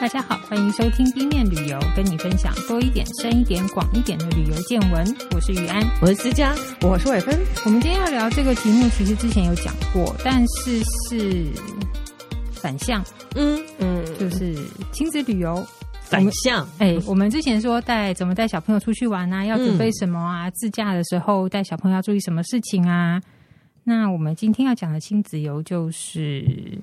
大家好，欢迎收听 B 面旅游，跟你分享多一点、深一点、广一点的旅游见闻。我是雨安，我是思佳，我是伟芬。我们今天要聊这个题目，其实之前有讲过，但是是反向，嗯嗯，就是亲子旅游反向。哎，我们之前说带怎么带小朋友出去玩啊，要准备什么啊？嗯、自驾的时候带小朋友要注意什么事情啊？那我们今天要讲的亲子游就是。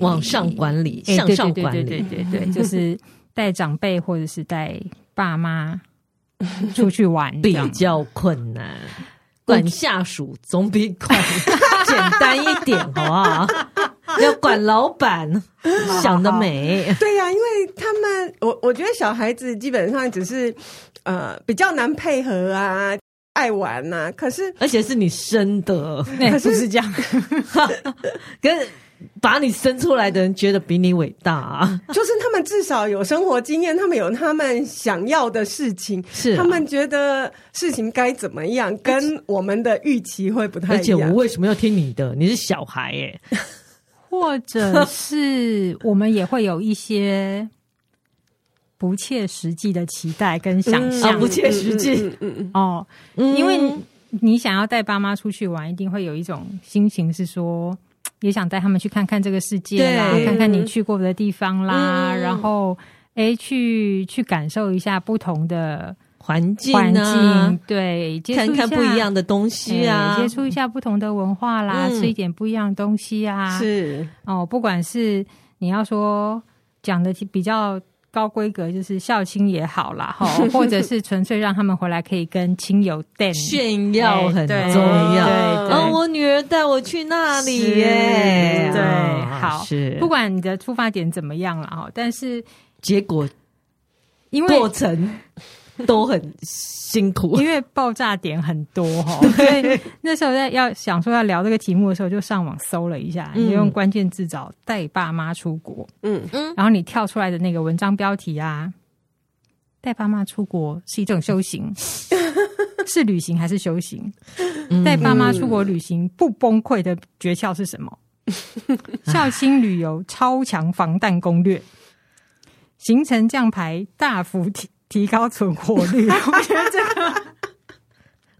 往上管理，向上管理，对对对对对，就是带长辈或者是带爸妈 出去玩比较困难，管下属总比管简单一点，好不好？要管老板，想得美。对呀，因为他们，我我觉得小孩子基本上只是呃比较难配合啊，爱玩呐。可是而且是你生的，可是是这样，可是。把你生出来的人觉得比你伟大啊，就是他们至少有生活经验，他们有他们想要的事情，是、啊、他们觉得事情该怎么样，跟我们的预期会不太一样。而且我为什么要听你的？你是小孩耶，或者是我们也会有一些不切实际的期待跟想象、嗯啊，不切实际。嗯嗯嗯哦，因为你想要带爸妈出去玩，一定会有一种心情是说。也想带他们去看看这个世界啦，看看你去过的地方啦，嗯、然后哎，去去感受一下不同的环境、啊、环境，对，看看不一样的东西啊，接触一下不同的文化啦，嗯、吃一点不一样的东西啊，是。哦，不管是你要说讲的比较。高规格就是孝亲也好啦，哈，或者是纯粹让他们回来可以跟亲友炫耀很重要。对，哦，我女儿带我去那里耶，对，好，是不管你的出发点怎么样了哈，但是结果因为过程。都很辛苦，因为爆炸点很多哈，所以那时候在要想说要聊这个题目的时候，就上网搜了一下，你用关键字找“带爸妈出国”，嗯嗯，然后你跳出来的那个文章标题啊，“带爸妈出国是一种修行，是旅行还是修行？带爸妈出国旅行不崩溃的诀窍是什么？孝亲旅游超强防弹攻略，行程降排大幅提。”提高存活率，我觉得这个，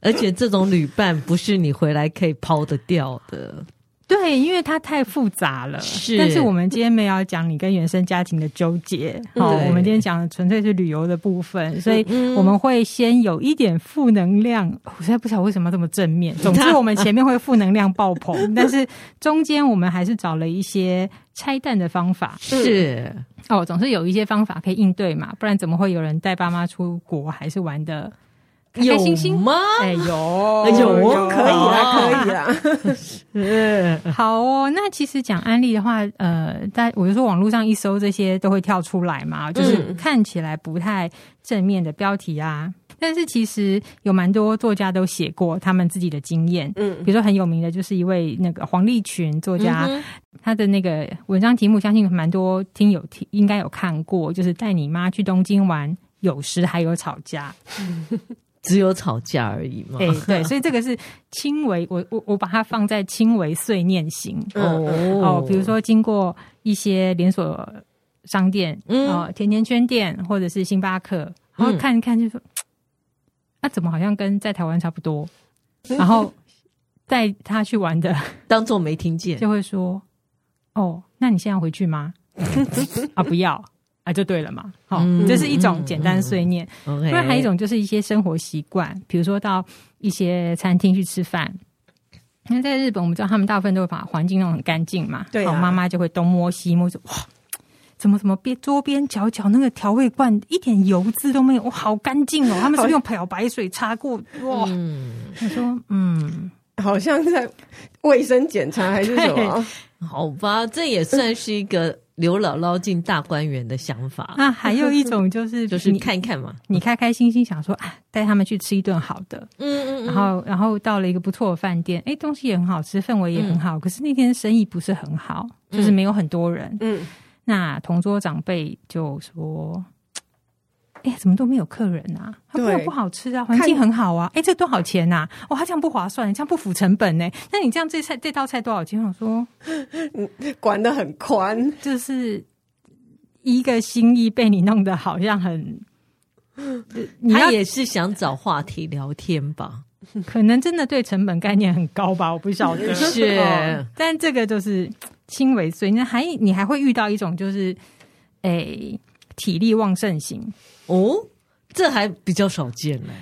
而且这种旅伴不是你回来可以抛得掉的。对，因为它太复杂了。是，但是我们今天没有要讲你跟原生家庭的纠结。好，我们今天讲的纯粹是旅游的部分，所以我们会先有一点负能量。我实在不晓得为什么这么正面。总之，我们前面会负能量爆棚，但是中间我们还是找了一些拆弹的方法。是哦，总是有一些方法可以应对嘛，不然怎么会有人带爸妈出国还是玩的？开开心心有吗？哎，有有，有可以啦，可以啦。是好哦。那其实讲安利的话，呃，在我就说网络上一搜这些都会跳出来嘛，就是看起来不太正面的标题啊。嗯、但是其实有蛮多作家都写过他们自己的经验。嗯，比如说很有名的就是一位那个黄立群作家，嗯、他的那个文章题目，相信蛮多听友听应该有看过，就是带你妈去东京玩，有时还有吵架。只有吵架而已嘛？哎，对，所以这个是轻微，我我我把它放在轻微碎念型哦哦，比如说经过一些连锁商店，哦，甜甜圈店或者是星巴克，然后看一看就说，那怎么好像跟在台湾差不多？然后带他去玩的，当做没听见，就会说，哦，那你现在回去吗？啊，不要。啊，就对了嘛，好、嗯，这是一种简单碎念。不然、嗯嗯、还有一种就是一些生活习惯，比如说到一些餐厅去吃饭。那在日本，我们知道他们大部分都会把环境弄很干净嘛，对、啊，妈妈就会东摸西摸，说哇，怎么怎么边桌边角角那个调味罐一点油渍都没有，哇，好干净哦！他们是是用漂白水擦过，哇，嗯、他说嗯，好像在卫生检查还是什么？好吧，这也算是一个。刘姥姥进大观园的想法，那还有一种就是 就是看一看嘛，你开开心心想说啊，带他们去吃一顿好的，嗯嗯，然后然后到了一个不错的饭店，哎，东西也很好吃，氛围也很好，可是那天生意不是很好，就是没有很多人，嗯，那同桌长辈就说。哎，怎么都没有客人啊？他没有不好吃啊，环境很好啊。哎，这多少钱呐？哦，他这样不划算，这样不符成本呢。那你这样这菜这道菜多少钱？我说，管得很宽，就是一个心意被你弄得好像很，他也是想找话题聊天吧？可能真的对成本概念很高吧？我不晓得。是，但这个就是轻微碎，那还你还会遇到一种就是，诶，体力旺盛型哦，这还比较少见呢。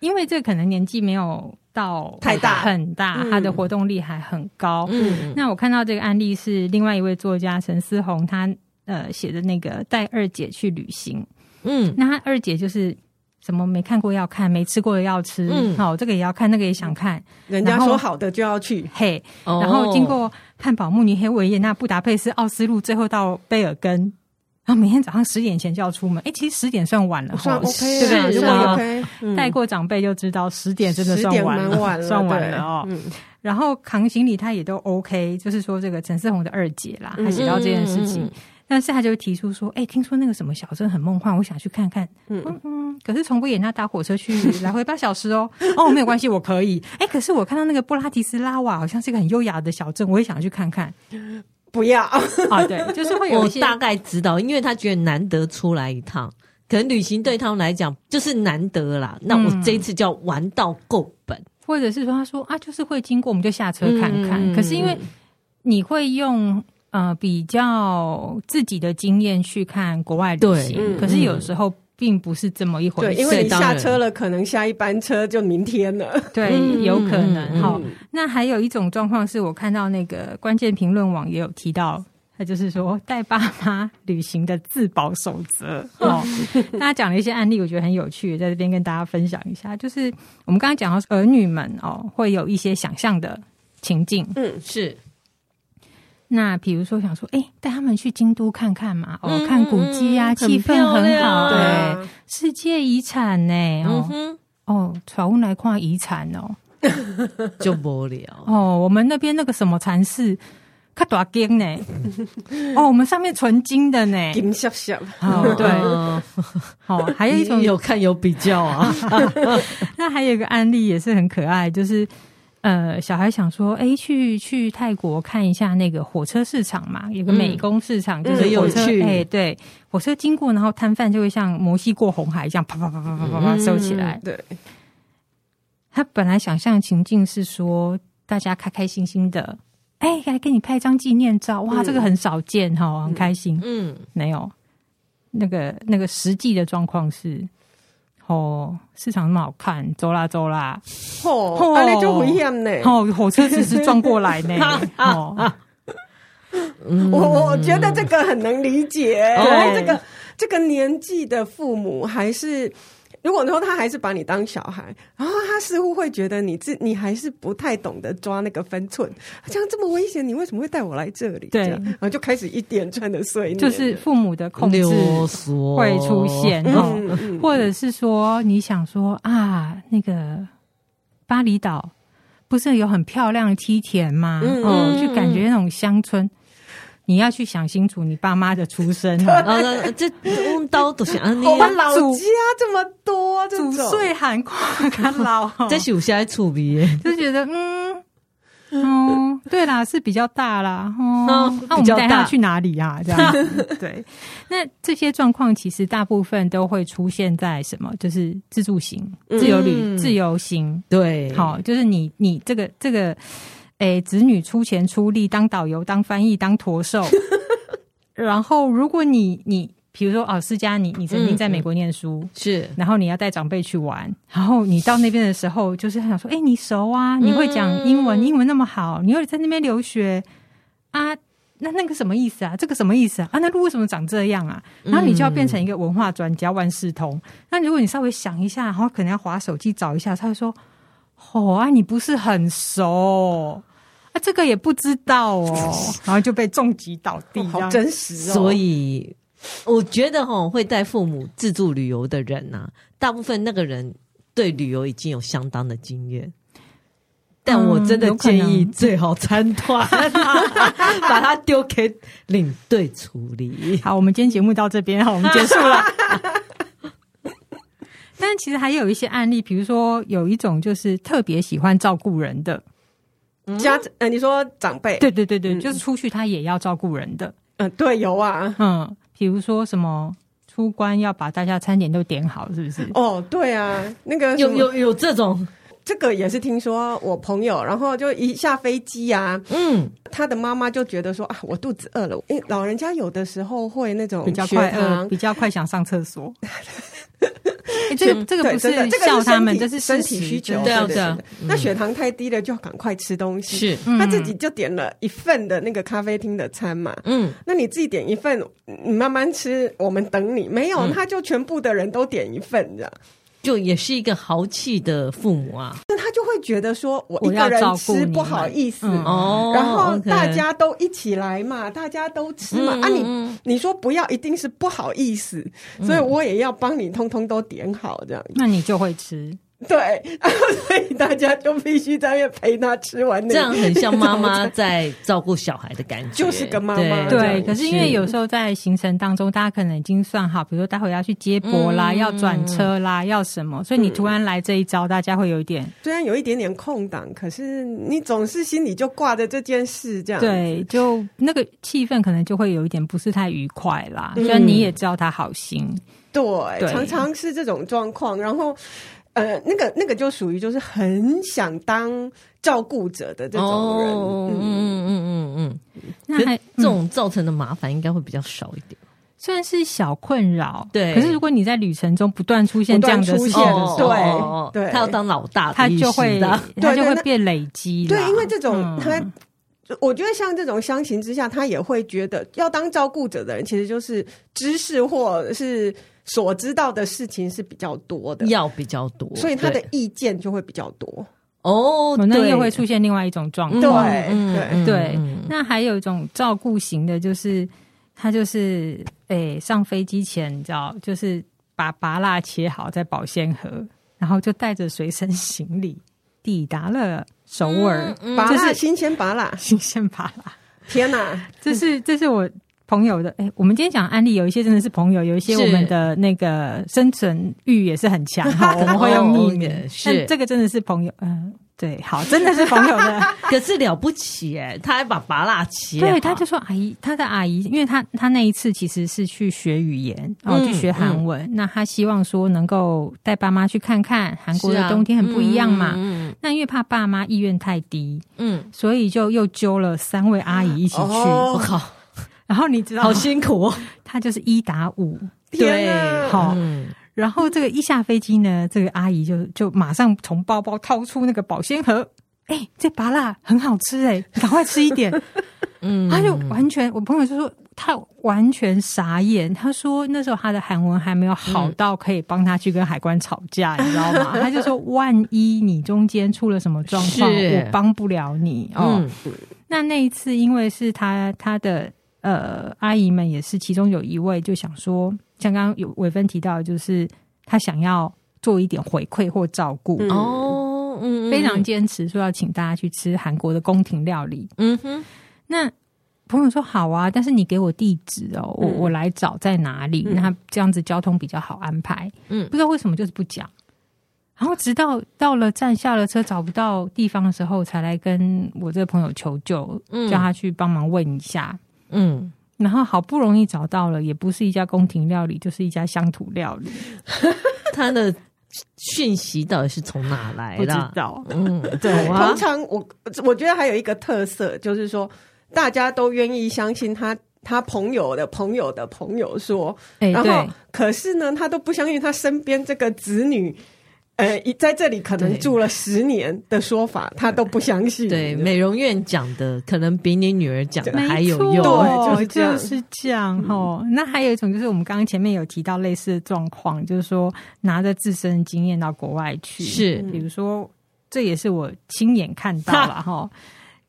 因为这可能年纪没有到太大很大，他的活动力还很高。嗯，那我看到这个案例是另外一位作家陈思宏，他呃写的那个带二姐去旅行。嗯，那他二姐就是什么没看过要看，没吃过的要吃。嗯，好，这个也要看，那个也想看。人家说好的就要去。嘿，然后经过汉堡、慕尼黑、维也纳、布达佩斯、奥斯陆，最后到贝尔根。然后每天早上十点前就要出门，哎，其实十点算晚了，算 OK，对不对？如果有带过长辈就知道，十点真的算晚了，算晚了哦。然后扛行李他也都 OK，就是说这个陈思宏的二姐啦，他写到这件事情，但是他就提出说，哎，听说那个什么小镇很梦幻，我想去看看。嗯嗯，可是从维也纳搭火车去来回八小时哦。哦，没有关系，我可以。哎，可是我看到那个布拉提斯拉瓦好像是一个很优雅的小镇，我也想去看看。不要啊！对，就是会有我大概知道，因为他觉得难得出来一趟，可能旅行对他们来讲就是难得啦。那我这一次就要玩到够本，嗯、或者是说，他说啊，就是会经过，我们就下车看看。嗯、可是因为你会用呃比较自己的经验去看国外旅行，对可是有时候。并不是这么一回事，对，因为你下车了，可能下一班车就明天了。对，有可能。好，那还有一种状况是我看到那个关键评论网也有提到，他就是说带爸妈旅行的自保守则。哦，大家讲了一些案例，我觉得很有趣，在这边跟大家分享一下。就是我们刚刚讲到儿女们哦，会有一些想象的情境。嗯，是。那比如说想说，哎，带他们去京都看看嘛，哦，看古迹啊，气氛很好，对，世界遗产呢，哦，哦，传屋来看遗产哦，就无聊哦。我们那边那个什么禅寺，看大金呢，哦，我们上面纯金的呢，金闪闪，哦，对，哦，还有一种 有看有比较啊。那还有一个案例也是很可爱，就是。呃，小孩想说，哎，去去泰国看一下那个火车市场嘛，有个美工市场，嗯、就是火车，哎、嗯，对，火车经过，然后摊贩就会像摩西过红海一样，啪啪啪啪啪啪啪收起来。对，他本来想象情境是说，大家开开心心的，哎，来给你拍一张纪念照，哇，嗯、这个很少见哈、哦，很开心。嗯，没有，那个那个实际的状况是。哦，市场那么好看，走啦走啦，哦，那就危险呢。哦，火车只是撞过来呢。哦，我我觉得这个很能理解。对，这个这个年纪的父母还是。如果说他还是把你当小孩，然后他似乎会觉得你自你还是不太懂得抓那个分寸，这样这么危险，你为什么会带我来这里？对，然后就开始一连串的碎念，就是父母的控制会出现哦，或者是说你想说啊，那个巴厘岛不是有很漂亮的梯田吗？嗯、哦，就感觉那种乡村。你要去想清楚你爸妈的出身啊！这刀都想你我们老家这么多，祖岁寒跨看老，这是有些处理，就觉得嗯哦，对啦，是比较大啦哦。那我们带他去哪里呀？这样对。那这些状况其实大部分都会出现在什么？就是自助型、自由旅、自由行。对，好，就是你你这个这个。哎，子女出钱出力当导游、当翻译、当驼兽，然后如果你你比如说哦，思佳，你你曾经在美国念书、嗯、是，然后你要带长辈去玩，然后你到那边的时候，就是想说，哎，你熟啊，你会讲英文，嗯、英文那么好，你又在那边留学啊，那那个什么意思啊？这个什么意思啊？啊，那路为什么长这样啊？然后你就要变成一个文化专家，万事通。那如果你稍微想一下，然后可能要滑手机找一下，他会说，哦啊，你不是很熟。啊，这个也不知道哦，然后就被重击倒地，哦，好真实哦。所以我觉得哈，会带父母自助旅游的人呐，啊，大部分那个人对旅游已经有相当的经验。但我真的建议最好参团，嗯，把它丢给领队处理。好，我们今天节目到这边，好，我们结束了。但其实还有一些案例，比如说有一种就是特别喜欢照顾人的。家呃，你说长辈？对对对对，就是出去他也要照顾人的。嗯，对，有啊。嗯，比如说什么出关要把大家餐点都点好，是不是？哦，对啊，那个有有有这种。这个也是听说我朋友，然后就一下飞机啊，嗯，他的妈妈就觉得说啊，我肚子饿了，因为老人家有的时候会那种比较快饿，比较快想上厕所。这个这个不是笑他们，这是身体需求，对对对。那血糖太低了，就赶快吃东西。是，他自己就点了一份的那个咖啡厅的餐嘛，嗯，那你自己点一份，你慢慢吃，我们等你。没有，他就全部的人都点一份这样。就也是一个豪气的父母啊，那他就会觉得说，我一个人吃不好意思，哦，然后大家都一起来嘛，大家都吃嘛，啊，你你说不要，一定是不好意思，所以我也要帮你通通都点好这样，那你就会吃。对，所以大家就必须在那陪他吃完。这样很像妈妈在照顾小孩的感觉，就是个妈妈。对，可是因为有时候在行程当中，大家可能已经算好，比如说待会要去接驳啦，要转车啦，要什么，所以你突然来这一招，大家会有一点，虽然有一点点空档，可是你总是心里就挂着这件事，这样对，就那个气氛可能就会有一点不是太愉快啦。虽然你也知道他好心，对，常常是这种状况，然后。呃，那个那个就属于就是很想当照顾者的这种人，嗯嗯嗯嗯嗯，那还这种造成的麻烦应该会比较少一点，虽然是小困扰，对。可是如果你在旅程中不断出现这样的事情，对，他要当老大，他就会他就会变累积，对，因为这种他，我觉得像这种相形之下，他也会觉得要当照顾者的人，其实就是知识或者是。所知道的事情是比较多的，要比较多，所以他的意见就会比较多。哦，那又会出现另外一种状况。对。对对，那还有一种照顾型的，就是他就是诶、欸，上飞机前你知道，就是把芭乐切好在保鲜盒，然后就带着随身行李抵达了首尔。芭乐新鲜芭乐，新鲜芭乐，天哪，这是这是我。朋友的，哎、欸，我们今天讲案例，有一些真的是朋友，有一些我们的那个生存欲也是很强 哈，我们会用匿名，是。这个真的是朋友，嗯、呃，对，好，真的是朋友的，可是了不起哎，他还把芭乐切，对，他就说阿姨，他的阿姨，因为他他那一次其实是去学语言，然后去学韩文，嗯。嗯、那他希望说能够带爸妈去看看韩国的冬天很不一样嘛，啊、嗯嗯、那因为怕爸妈意愿太低，嗯，所以就又揪了三位阿姨一起去，我靠。然后你知道，好辛苦哦。他就是一打五，对，好。然后这个一下飞机呢，这个阿姨就就马上从包包掏出那个保鲜盒，哎，这拔辣很好吃哎，赶快吃一点。嗯，他就完全，我朋友就说他完全傻眼。他说那时候他的韩文还没有好到可以帮他去跟海关吵架，你知道吗？他就说万一你中间出了什么状况，我帮不了你哦。那那一次，因为是他他的。呃，阿姨们也是，其中有一位就想说，像刚刚有伟芬提到，就是他想要做一点回馈或照顾哦，嗯，非常坚持说要请大家去吃韩国的宫廷料理。嗯哼，那朋友说好啊，但是你给我地址哦，我我来找在哪里，那这样子交通比较好安排。嗯，不知道为什么就是不讲，然后直到到了站下了车找不到地方的时候，才来跟我这个朋友求救，叫他去帮忙问一下。嗯，然后好不容易找到了，也不是一家宫廷料理，就是一家乡土料理。他的讯息到底是从哪来的？不知道。嗯，对。通常我我觉得还有一个特色，就是说大家都愿意相信他，他朋友的朋友的朋友说，欸、然后可是呢，他都不相信他身边这个子女。呃，在这里可能住了十年的说法，他都不相信。对，美容院讲的可能比你女儿讲的还有用。对，就是这样哈。嗯、那还有一种就是我们刚刚前面有提到类似的状况，就是说拿着自身的经验到国外去，是，比如说这也是我亲眼看到了哈，哈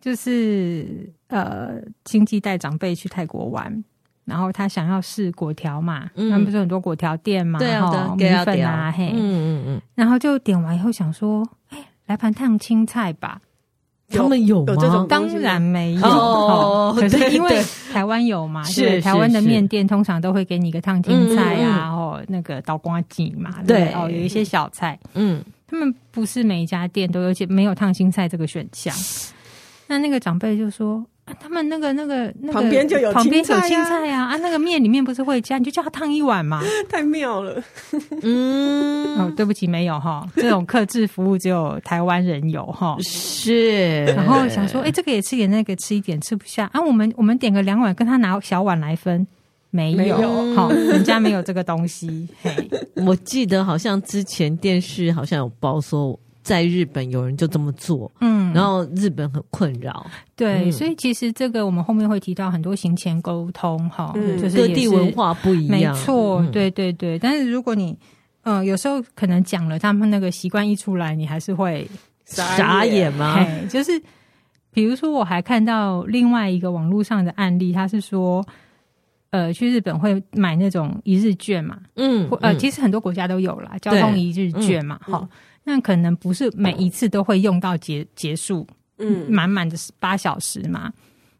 就是呃，亲戚带长辈去泰国玩。然后他想要试果条嘛，他们不是很多果条店嘛，然后米粉啊，嘿，嗯嗯嗯，然后就点完以后想说，哎，来盘烫青菜吧。他们有吗？当然没有，可是因为台湾有嘛，是台湾的面店通常都会给你一个烫青菜啊，哦，那个刀瓜鸡嘛，对，哦，有一些小菜，嗯，他们不是每一家店都有，且没有烫青菜这个选项。那那个长辈就说。啊，他们那个那个那个旁边就有旁边有青青菜啊，啊，那个面里面不是会加，你就叫他烫一碗嘛。太妙了，嗯，哦，对不起，没有哈，这种克制服务只有台湾人有哈。是，然后想说，哎，这个也吃点，那个吃一点，吃不下啊。我们我们点个两碗，跟他拿小碗来分，没有哈，人家没有这个东西。嘿，我记得好像之前电视好像有报说。在日本有人就这么做，嗯，然后日本很困扰，对，嗯、所以其实这个我们后面会提到很多行前沟通，哈、嗯，就是各地文化不一样，没错，嗯、对对对。但是如果你，嗯、呃，有时候可能讲了，他们那个习惯一出来，你还是会傻眼。吗？就是比如说，我还看到另外一个网络上的案例，他是说，呃，去日本会买那种一日券嘛，嗯，呃，其实很多国家都有啦，交通一日券嘛，哈。那可能不是每一次都会用到结结束，嗯，满满的八小时嘛。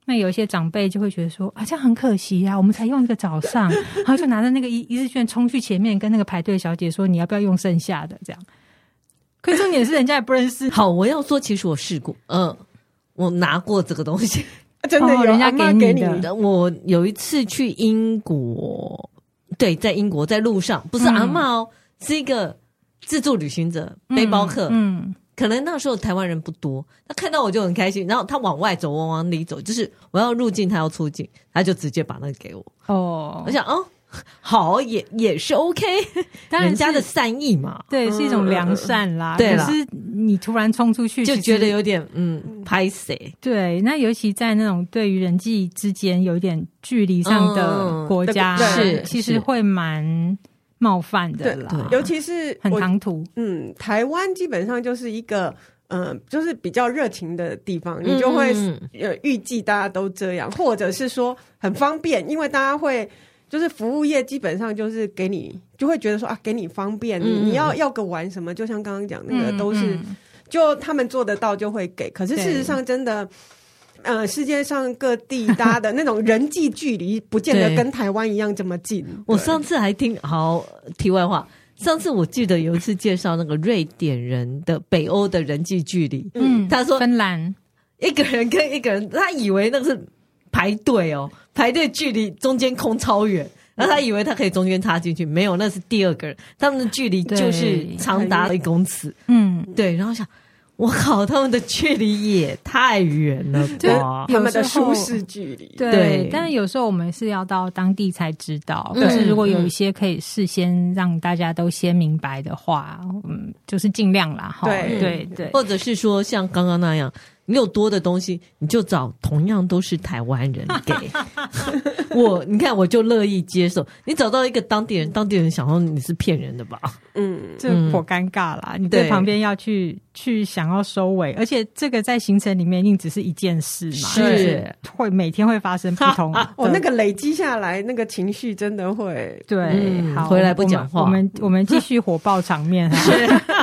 那有一些长辈就会觉得说啊，这样很可惜啊，我们才用一个早上，然后就拿着那个一一日券冲去前面跟那个排队小姐说，你要不要用剩下的这样？可是重点是人家也不认识。好，我要说，其实我试过，嗯，我拿过这个东西，真的有人家给你的。我有一次去英国，对，在英国在路上，不是阿茂哦，是一个。自助旅行者、背包客，嗯，嗯，可能那时候台湾人不多，他看到我就很开心，然后他往外走，往往里走，就是我要入境，他要出境，他就直接把那个给我。哦，我想，哦，好，也也是 OK，当然人家的善意嘛，对，是一种良善啦。可是你突然冲出去，就觉得有点嗯拍谁。对，那尤其在那种对于人际之间有一点距离上的国家，嗯、是其实会蛮。冒犯的啦，对，尤其是很唐突。嗯，台湾基本上就是一个，嗯、呃，就是比较热情的地方，你就会呃预计大家都这样，或者是说很方便，因为大家会就是服务业基本上就是给你就会觉得说啊，给你方便，你你要要个玩什么，就像刚刚讲那个都是，就他们做得到就会给，可是事实上真的。呃，世界上各地搭的 那种人际距离，不见得跟台湾一样这么近。我上次还听好题外话，上次我记得有一次介绍那个瑞典人的北欧的人际距离，嗯，他说芬兰一个人跟一个人，他以为那个是排队哦，排队距离中间空超远，然后他以为他可以中间插进去，没有，那是第二个人，他们的距离就是长达一公尺，嗯，对，然后想。我靠，他们的距离也太远了吧？他们的舒适距离。对，对，但是有时候我们是要到当地才知道。但是如果有一些可以事先让大家都先明白的话，嗯，就是尽量啦。哈对对对，或者是说像刚刚那样。你有多的东西，你就找同样都是台湾人 给我。你看，我就乐意接受。你找到一个当地人，当地人想说你是骗人的吧？嗯，这颇尴尬啦。你在旁边要去去想要收尾，而且这个在行程里面一定只是一件事嘛，是会每天会发生不同。哦，那个累积下来，那个情绪真的会对。好，回来不讲话，我们我们继续火爆场面哈。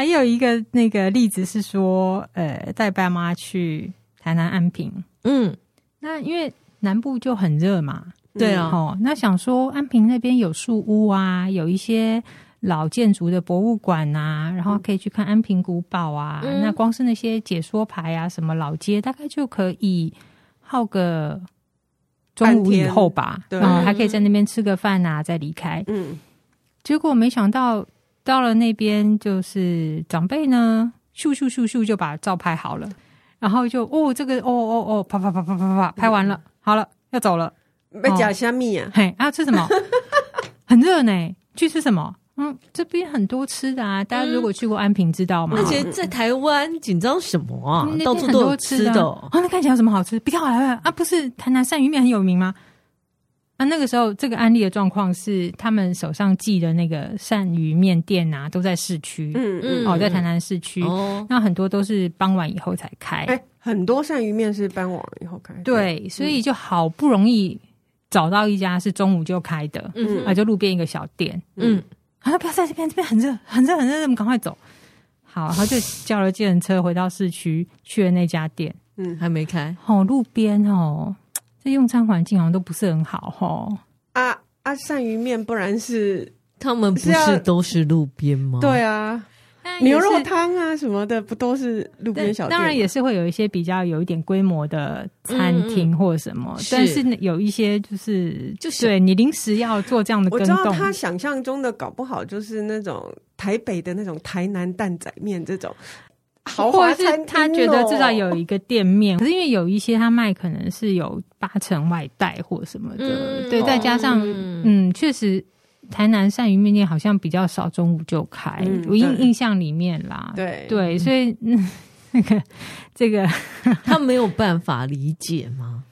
还有一个那个例子是说，呃，带爸妈去台南安平，嗯，那因为南部就很热嘛，对啊，哦，那想说安平那边有树屋啊，有一些老建筑的博物馆啊，然后可以去看安平古堡啊，嗯、那光是那些解说牌啊，什么老街，大概就可以耗个中午以后吧，对，还可以在那边吃个饭啊，再离开，嗯，结果没想到。到了那边，就是长辈呢，咻咻咻咻就把照拍好了，然后就哦，这个哦哦哦，啪啪啪啪啪啪，拍完了，好了，要走了。被假虾米啊？嘿，啊，吃什么？很热呢，去吃什么？嗯，这边很多吃的啊，大家如果去过安平，知道吗？而且在台湾紧张什么啊？到处很多吃的。哦，那看起来有什么好吃？不要来啊！不是台南鳝鱼面很有名吗？那、啊、那个时候，这个案例的状况是，他们手上寄的那个鳝鱼面店啊，都在市区，嗯嗯，哦，在台南市区，哦，那很多都是傍晚以后才开，哎，很多鳝鱼面是傍晚以后开，对，对，所以就好不容易找到一家是中午就开的，嗯，啊，就路边一个小店，嗯，啊，不要在这边，这边很热，很热，很热，我们赶快走，好，然后就叫了计程车回到市区，去了那家店，嗯，还没开，哦，路边哦。这用餐环境好像都不是很好齁。啊啊，鳝鱼面不然是他们不是都是路边吗？对啊，牛肉汤啊什么的，不都是路边小店？当然也是会有一些比较有一点规模的餐厅或什么，嗯、但是有一些就是就是对你临时要做这样的我知道他想象中的搞不好就是那种台北的那种台南蛋仔面这种。豪华餐厅，他觉得至少有一个店面，可是因为有一些他卖可能是有八成外带或什么的，嗯、对，再加上嗯，确、嗯、实台南鳝鱼面店好像比较少中午就开，嗯、我印印象里面啦，对。对，所以、嗯、那个 这个他没有办法理解吗？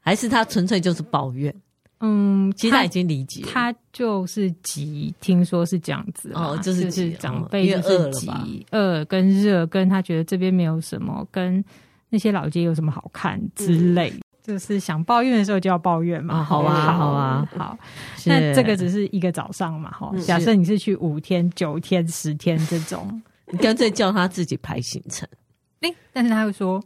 还是他纯粹就是抱怨？嗯，其实他已经理解他，他就是急，听说是这样子哦，就是，就是长辈就是急，饿跟热，跟他觉得这边没有什么，跟那些老街有什么好看之类，嗯、就是想抱怨的时候就要抱怨嘛。哦、好啊，好啊，好。那这个只是一个早上嘛，哈。假设你是去五天、九天、十天这种，你干脆叫他自己排行程。诶，但是他会说。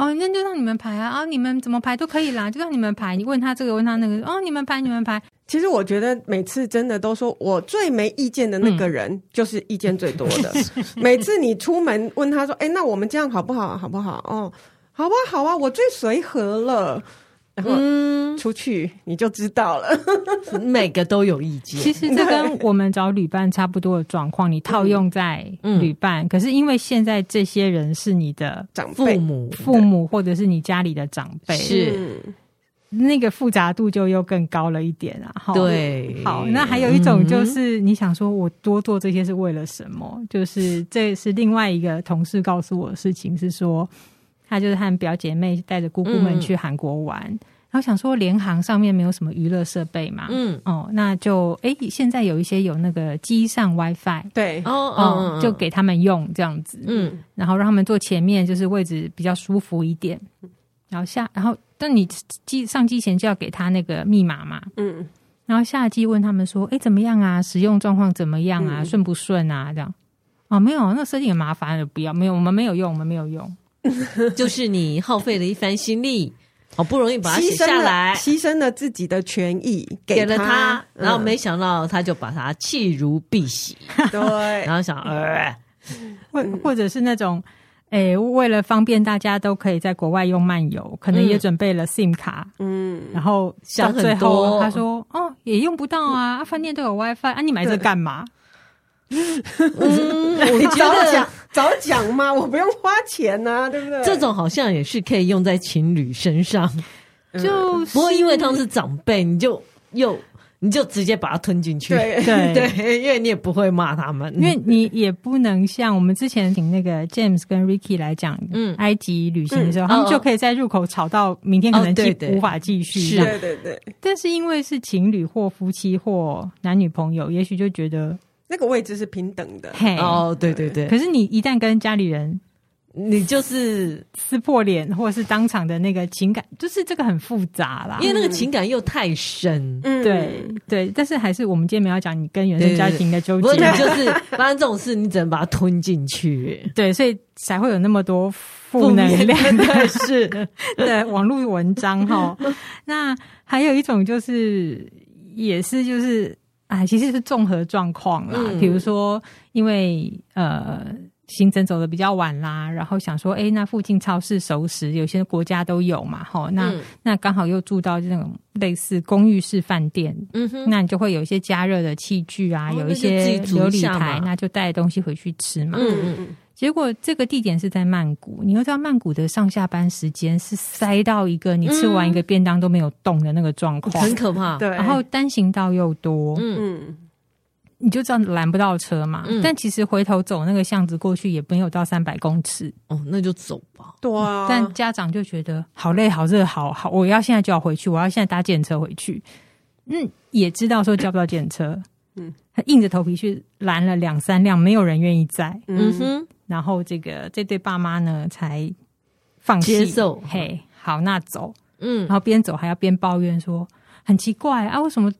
哦，那就让你们排啊！啊、哦，你们怎么排都可以啦，就让你们排。你问他这个，问他那个，哦，你们排，你们排。其实我觉得每次真的都说我最没意见的那个人，就是意见最多的。嗯、每次你出门问他说：“哎，那我们这样好不好？好不好？”哦，好吧，好啊，我最随和了。嗯，出去你就知道了，每个都有意见。其实这跟我们找旅伴差不多的状况，你套用在旅伴。可是因为现在这些人是你的长辈、父母、父母或者是你家里的长辈，是那个复杂度就又更高了一点啊。对，好，那还有一种就是你想说我多做这些是为了什么？就是这是另外一个同事告诉我的事情，是说。他就是和表姐妹带着姑姑们去韩国玩，嗯、然后想说联航上面没有什么娱乐设备嘛，嗯，哦，那就哎，现在有一些有那个机上 WiFi，对，哦哦，就给他们用这样子，嗯，然后让他们坐前面，就是位置比较舒服一点，然后下，然后但你机上机前就要给他那个密码嘛，嗯，然后下机问他们说，哎，怎么样啊？使用状况怎么样啊？顺、嗯、不顺啊？这样，哦，没有，那设定很麻烦，不要，没有，我们没有用，我们没有用。就是你耗费了一番心力，好 不容易把它写下来，牺牲了自己的权益给了他，然后没想到他就把它弃如敝屣。对，然后想，呃，或或者是那种，哎，为了方便大家都可以在国外用漫游，可能也准备了 SIM 卡，嗯，然后想很多，他说，哦，也用不到啊，饭店都有 WiFi，啊，你买这干嘛？嗯，我觉得？早讲嘛，我不用花钱呐、啊，对不对？这种好像也是可以用在情侣身上，嗯、就不过因为他们是长辈，你就又你就直接把它吞进去，对。对。对，因为你也不会骂他们，因为你也不能像我们之前请那个 James 跟 Ricky 来讲，嗯，埃及旅行的时候，嗯、他们就可以在入口吵到明天可能继无法继续，对对对。但是因为是情侣或夫妻或男女朋友，也许就觉得。那个位置是平等的，嘿哦，对对对。可是你一旦跟家里人，你就是撕破脸，或者是当场的那个情感，就是这个很复杂啦。因为那个情感又太深，嗯，对对。但是还是我们今天没有要讲你跟原生家庭的纠结，你就是发生这种事，你只能把它吞进去。对，所以才会有那么多负能量的是，对网络文章哈。那还有一种就是，也是就是。啊，其实是综合状况啦，嗯、比如说，因为呃行程走的比较晚啦，然后想说，哎，那附近超市熟食，有些国家都有嘛，哈，那、嗯、那刚好又住到这种类似公寓式饭店，嗯哼，那你就会有一些加热的器具啊，哦、有一些流理台，那就带东西回去吃嘛，嗯嗯嗯。结果这个地点是在曼谷，你又知道曼谷的上下班时间是塞到一个你吃完一个便当都没有动的那个状况，很可怕。对，然后单行道又多，嗯，你就知道拦不到车嘛。嗯、但其实回头走那个巷子过去也没有到三百公尺，哦，那就走吧。对啊，但家长就觉得好累、好热、好好，我要现在就要回去，我要现在搭计程车回去。嗯，也知道说叫不到计程车，嗯，他硬着头皮去拦了两三辆，没有人愿意载。嗯哼。然后这个这对爸妈呢才放弃接受，嘿，好，那走，嗯，然后边走还要边抱怨说很奇怪啊，为什么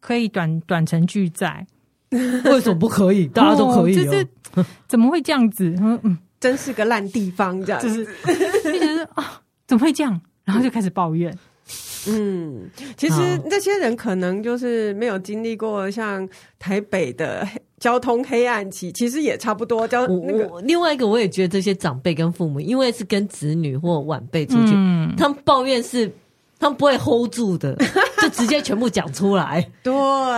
可以短短程拒载？为什么不可以？大家都可以，哦，就是 怎么会这样子？嗯，真是个烂地方，这样子，就觉得啊，怎么会这样？然后就开始抱怨。嗯，其实那些人可能就是没有经历过像台北的交通黑暗期，其实也差不多。交那个另外一个，我也觉得这些长辈跟父母，因为是跟子女或晚辈出去，嗯、他们抱怨是他们不会 hold 住的，就直接全部讲出来。对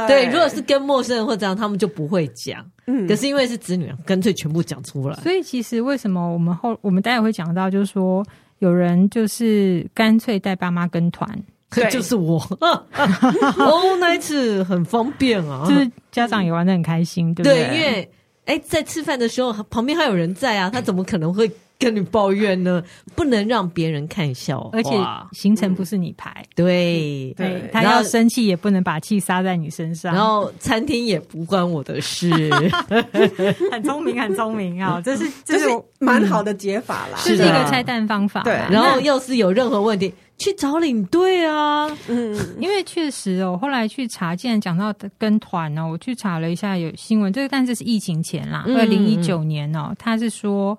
对，如果是跟陌生人或这样，他们就不会讲。嗯，可是因为是子女，干脆全部讲出来。所以其实为什么我们后我们待会会讲到，就是说有人就是干脆带爸妈跟团。对就是我 哦，那一次很方便啊，就是家长也玩的很开心，对不对？对，因为哎，在吃饭的时候旁边还有人在啊，他怎么可能会跟你抱怨呢？不能让别人看笑，而且行程不是你排，嗯、对对，他要生气也不能把气撒在你身上，然后餐厅也不关我的事，很聪明，很聪明啊、哦！这是这是蛮好的解法啦，是一个拆弹方法。对，然后要是有任何问题。去找领队啊，嗯，因为确实哦，后来去查，既然讲到跟团哦，我去查了一下有新闻，这个但这是疫情前啦，二零一九年哦，他是说，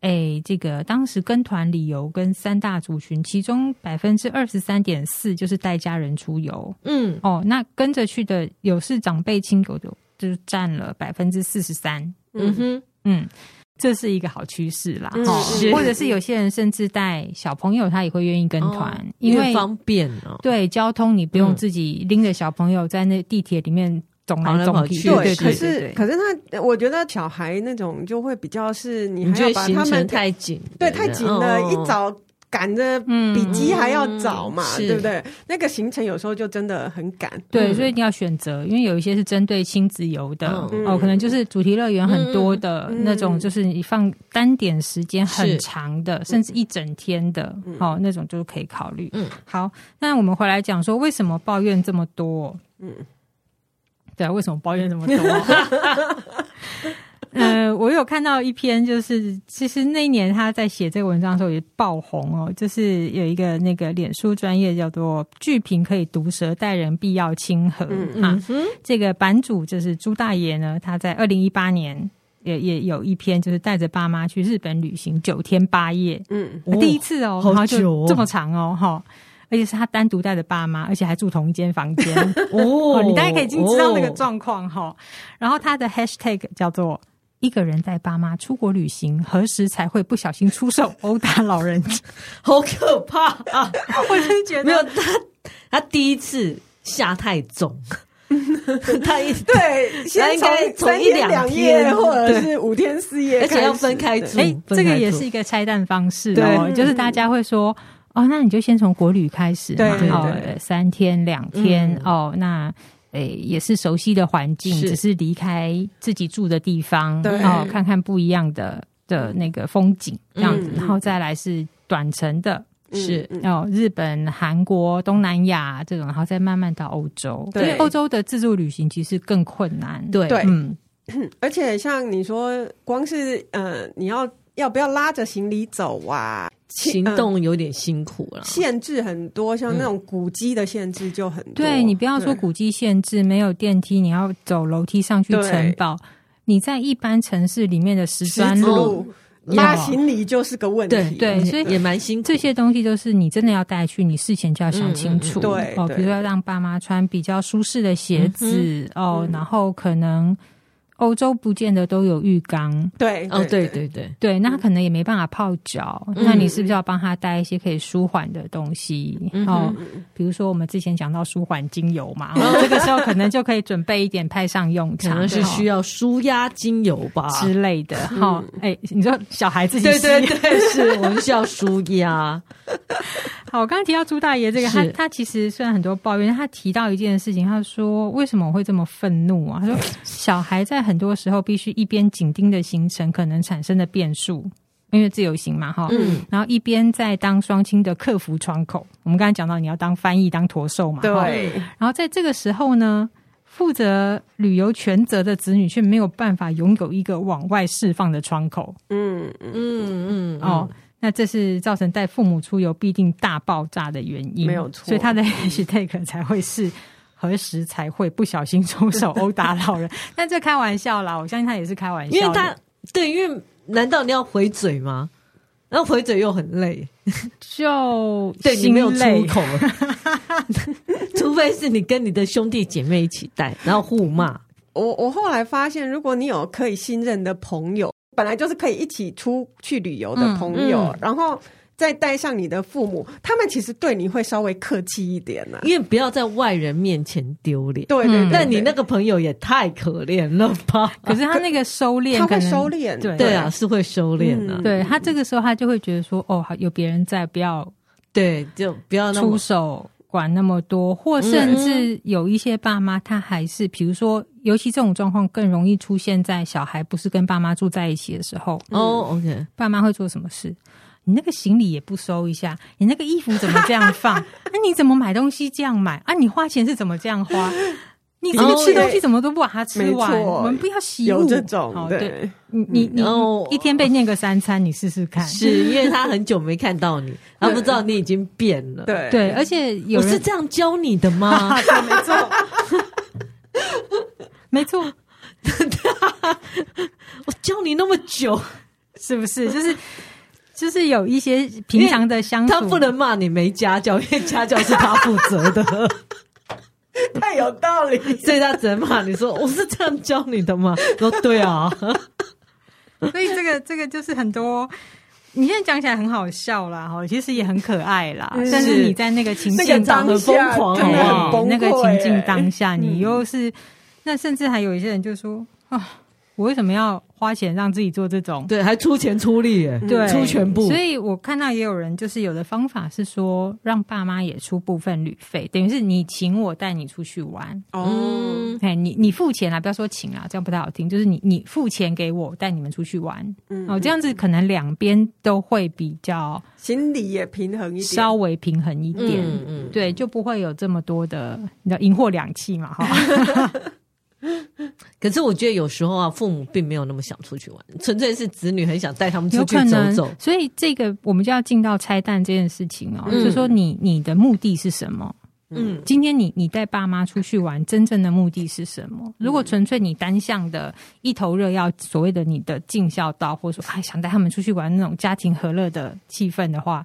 哎，这个当时跟团旅游跟三大族群，其中百分之二十三点四就是带家人出游，嗯，哦，那跟着去的有是长辈亲友的，就是占了百分之四十三，嗯哼，嗯。这是一个好趋势啦，是或者是有些人甚至带小朋友，他也会愿意跟团，哦、因为方便哦。对，交通你不用自己拎着小朋友在那地铁里面走来总去。对，可是可是他，我觉得小孩那种就会比较是，你还要把他们太紧，对，太紧了，哦、一早。赶着比鸡还要早嘛，嗯、对不对？那个行程有时候就真的很赶，对，所以一定要选择，因为有一些是针对亲子游的、嗯、哦，可能就是主题乐园很多的那种，就是你放单点时间很长的，嗯、甚至一整天的，嗯、哦，那种就可以考虑。嗯，好，那我们回来讲说，为什么抱怨这么多？嗯，对啊，为什么抱怨这么多？呃，我有看到一篇，就是其实那一年他在写这个文章的时候也爆红哦，就是有一个那个脸书专业叫做“剧评可以毒舌，待人必要亲和”嗯啊，嗯这个版主就是朱大爷呢，他在二零一八年也也有一篇，就是带着爸妈去日本旅行九天八夜，嗯，第一次哦，好久，这么长哦，哈，而且是他单独带着爸妈，而且还住同一间房间 哦，你大概可以已经知道那个状况哈，然后他的 hashtag 叫做。一个人带爸妈出国旅行，何时才会不小心出手殴打老人？好可怕啊！我真觉得没有他，他第一次下太重，他一对，他应该从一两天或者是五天四夜，而且要分开住。哎，这个也是一个拆弹方式哦，就是大家会说哦，那你就先从国旅开始嘛，哦，三天两天哦，那。诶，也是熟悉的环境，是只是离开自己住的地方，对哦，看看不一样的的那个风景，这样子，嗯、然后再来是短程的，嗯、是哦，日本、韩国、东南亚这种，然后再慢慢到欧洲。对，欧洲的自助旅行其实更困难。对，嗯，而且像你说，光是呃，你要要不要拉着行李走啊？行动有点辛苦了，限制很多，像那种古迹的限制就很多。对，你不要说古迹限制，没有电梯，你要走楼梯上去城堡。你在一般城市里面的石砖路拉行李就是个问题，对，所以也蛮辛苦。这些东西就是你真的要带去，你事前就要想清楚。对，哦，比如说要让爸妈穿比较舒适的鞋子哦，然后可能。欧洲不见得都有浴缸，对，哦，对对对。对，那他可能也没办法泡脚，那你是不是要帮他带一些可以舒缓的东西？哦，比如说我们之前讲到舒缓精油嘛，这个时候可能就可以准备一点派上用场，可能是需要舒压精油吧。之类的。哈，哎，你说小孩自己对对对，是我们需要舒压。好，我刚刚提到朱大爷这个，他他其实虽然很多抱怨，他提到一件事情，他说为什么我会这么愤怒啊？他说 小孩在。很多时候必须一边紧盯的行程可能产生的变数，因为自由行嘛，哈，嗯，然后一边在当双亲的客服窗口。我们刚才讲到，你要当翻译、当驼兽嘛，对。然后在这个时候呢，负责旅游全责的子女却没有办法拥有一个往外释放的窗口。嗯嗯嗯，哦，那这是造成带父母出游必定大爆炸的原因，没有错。所以他的 hashtag 才会是。何时才会不小心出手殴打老人？但这开玩笑啦，我相信他也是开玩笑。因为他对，因为难道你要回嘴吗？然后回嘴又很累，就对你没有出口了，除非是你跟你的兄弟姐妹一起带，然后互骂。我我后来发现，如果你有可以信任的朋友，本来就是可以一起出去旅游的朋友，嗯嗯、然后。再带上你的父母，他们其实对你会稍微客气一点呢、啊，因为不要在外人面前丢脸。对对，对，但你那个朋友也太可怜了吧？可是他那个收敛，他会收敛，对对啊，是会收敛的。嗯、对他这个时候，他就会觉得说，哦，有别人在，不要对，就不要出手管那么多，或甚至有一些爸妈，他还是，比如说，尤其这种状况更容易出现在小孩不是跟爸妈住在一起的时候。哦、oh，OK，爸妈会做什么事？你那个行李也不收一下，你那个衣服怎么这样放？那、啊、你怎么买东西这样买？啊，你花钱是怎么这样花？你这个吃东西怎么都不把它吃完？我们不要洗有这种对，对，你你你一天被念个三餐，你试试看。是因为他很久没看到你，他不知道你已经变了。对对，而且有人我是这样教你的吗？对，没错，没错。我教你那么久，是不是？就是。就是有一些平常的相处，他不能骂你没家教，因为家教是他负责的，太有道理，所以他只能骂你说：“我是这样教你的吗？”说：“对啊。”所以这个这个就是很多，你现在讲起来很好笑啦，哈，其实也很可爱啦。是但是你在那个情境当很疯狂，好不好？那个情境当下，你又是、嗯、那，甚至还有一些人就说啊。我为什么要花钱让自己做这种？对，还出钱出力耶，对，出全部。所以我看到也有人就是有的方法是说，让爸妈也出部分旅费，等于是你请我带你出去玩。哦，哎，你你付钱啊，不要说请啊，这样不太好听。就是你你付钱给我带你们出去玩，嗯，哦，这样子可能两边都会比较心里也平衡一点，稍微平衡一点，嗯嗯，对，就不会有这么多的你知道银货两气嘛，哈。可是我觉得有时候啊，父母并没有那么想出去玩，纯粹是子女很想带他们出去走走。所以这个我们就要进到拆弹这件事情哦，嗯、就是说你你的目的是什么？嗯，今天你你带爸妈出去玩，真正的目的是什么？如果纯粹你单向的一头热，要所谓的你的尽孝道，或者说哎想带他们出去玩那种家庭和乐的气氛的话，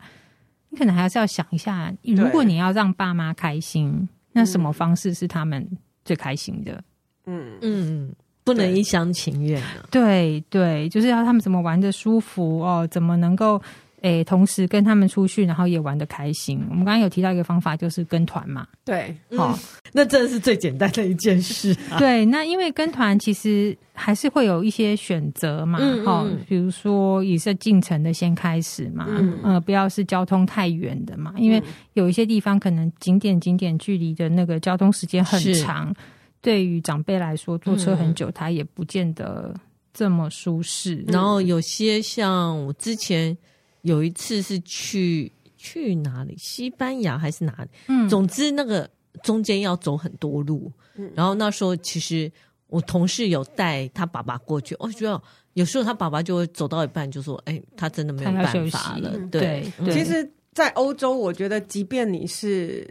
你可能还是要想一下，如果你要让爸妈开心，那什么方式是他们最开心的？嗯嗯，不能一厢情愿啊。对对，就是要他们怎么玩的舒服哦，怎么能够诶，同时跟他们出去，然后也玩的开心。我们刚刚有提到一个方法，就是跟团嘛。对，好，那真的是最简单的一件事啊。对，那因为跟团其实还是会有一些选择嘛。好，比如说也是进城的先开始嘛，嗯，呃，不要是交通太远的嘛，因为有一些地方可能景点景点距离的那个交通时间很长。对于长辈来说，坐车很久，他也不见得这么舒适。嗯、然后有些像我之前有一次是去去哪里，西班牙还是哪里？嗯，总之那个中间要走很多路。嗯，然后那时候其实我同事有带他爸爸过去，我觉得有时候他爸爸就会走到一半就说：“哎，他真的没有办法了。”对，对其实，在欧洲，我觉得即便你是。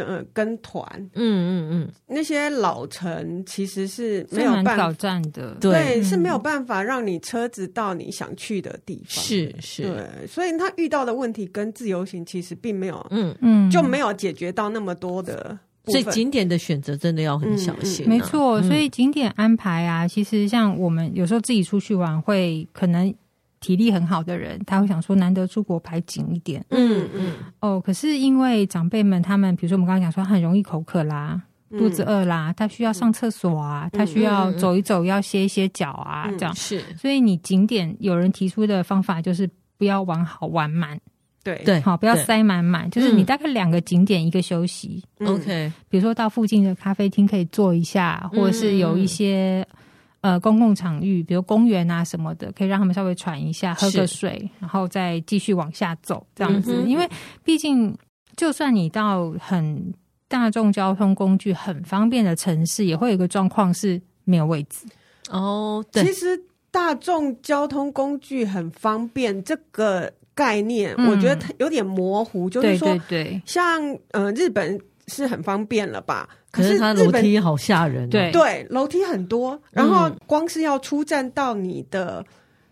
嗯，跟团，嗯嗯嗯，那些老城其实是没有办法挑战的，对，对是没有办法让你车子到你想去的地方，是是，对，所以他遇到的问题跟自由行其实并没有，嗯。嗯，就没有解决到那么多的，所以景点的选择真的要很小心啊，嗯嗯，没错，所以景点安排啊，其实像我们有时候自己出去玩会可能。体力很好的人，他会想说难得出国排紧一点。嗯嗯。哦，可是因为长辈们他们，比如说我们刚刚讲说，很容易口渴啦，嗯、肚子饿啦，他需要上厕所啊，嗯、他需要走一走，要歇一歇脚啊，嗯、这样是。所以你景点有人提出的方法就是不要玩好玩满，对对，好不要塞满满，就是你大概两个景点一个休息。OK，、嗯、比如说到附近的咖啡厅可以坐一下，或者是有一些。呃，公共场域，比如公园啊什么的，可以让他们稍微喘一下，喝个水，然后再继续往下走，这样子。嗯、因为毕竟，就算你到很大众交通工具很方便的城市，也会有一个状况是没有位置。哦，对。其实大众交通工具很方便这个概念，嗯、我觉得它有点模糊。就是说，对对对，像呃日本是很方便了吧？可是它楼梯好吓人，啊，对对，楼梯很多，然后光是要出站到你的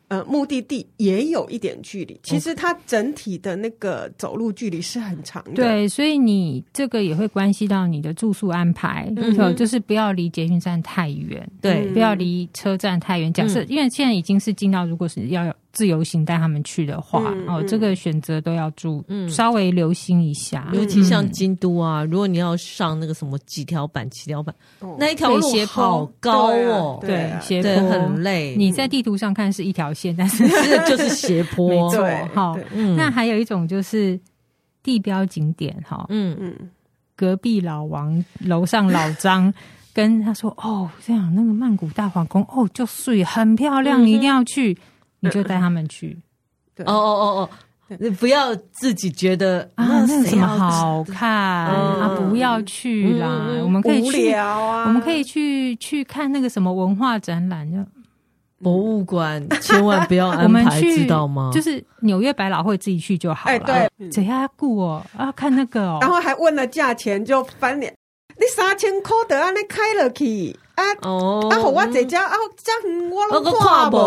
呃目的地也有一点距离。其实它整体的那个走路距离是很长的。对，所以你这个也会关系到你的住宿安排，就是不要离捷运站太远，对，不要离车站太远。假设、嗯、因为现在已经是进到，如果是要有。自由行带他们去的话，嗯嗯、哦，这个选择都要注，嗯、稍微留心一下。尤其像京都啊，嗯、如果你要上那个什么几条板、七条板，哦、那一条路好高哦，对，斜坡。很累。你在地图上看是一条线，但是就是斜坡，没错。好，那还有一种就是地标景点，哈，嗯。嗯，隔壁老王楼上老张 跟他说，哦，这样那个曼谷大皇宫，哦，就水很漂亮，你一定要去。你就带他们去，对。哦哦哦哦，你不要自己觉得啊，那什么好看？啊，不要去啦。我们可以去啊，我们可以去去看那个什么文化展览，就博物馆，千万不要 安排，知道吗？就是纽约百老汇自己去就好了。对，谁要顾哦？啊，看那个哦，然后还问了价钱，就翻脸，你三千块的啊，你开了去。啊哦！啊，我这家啊，这样我都跨不，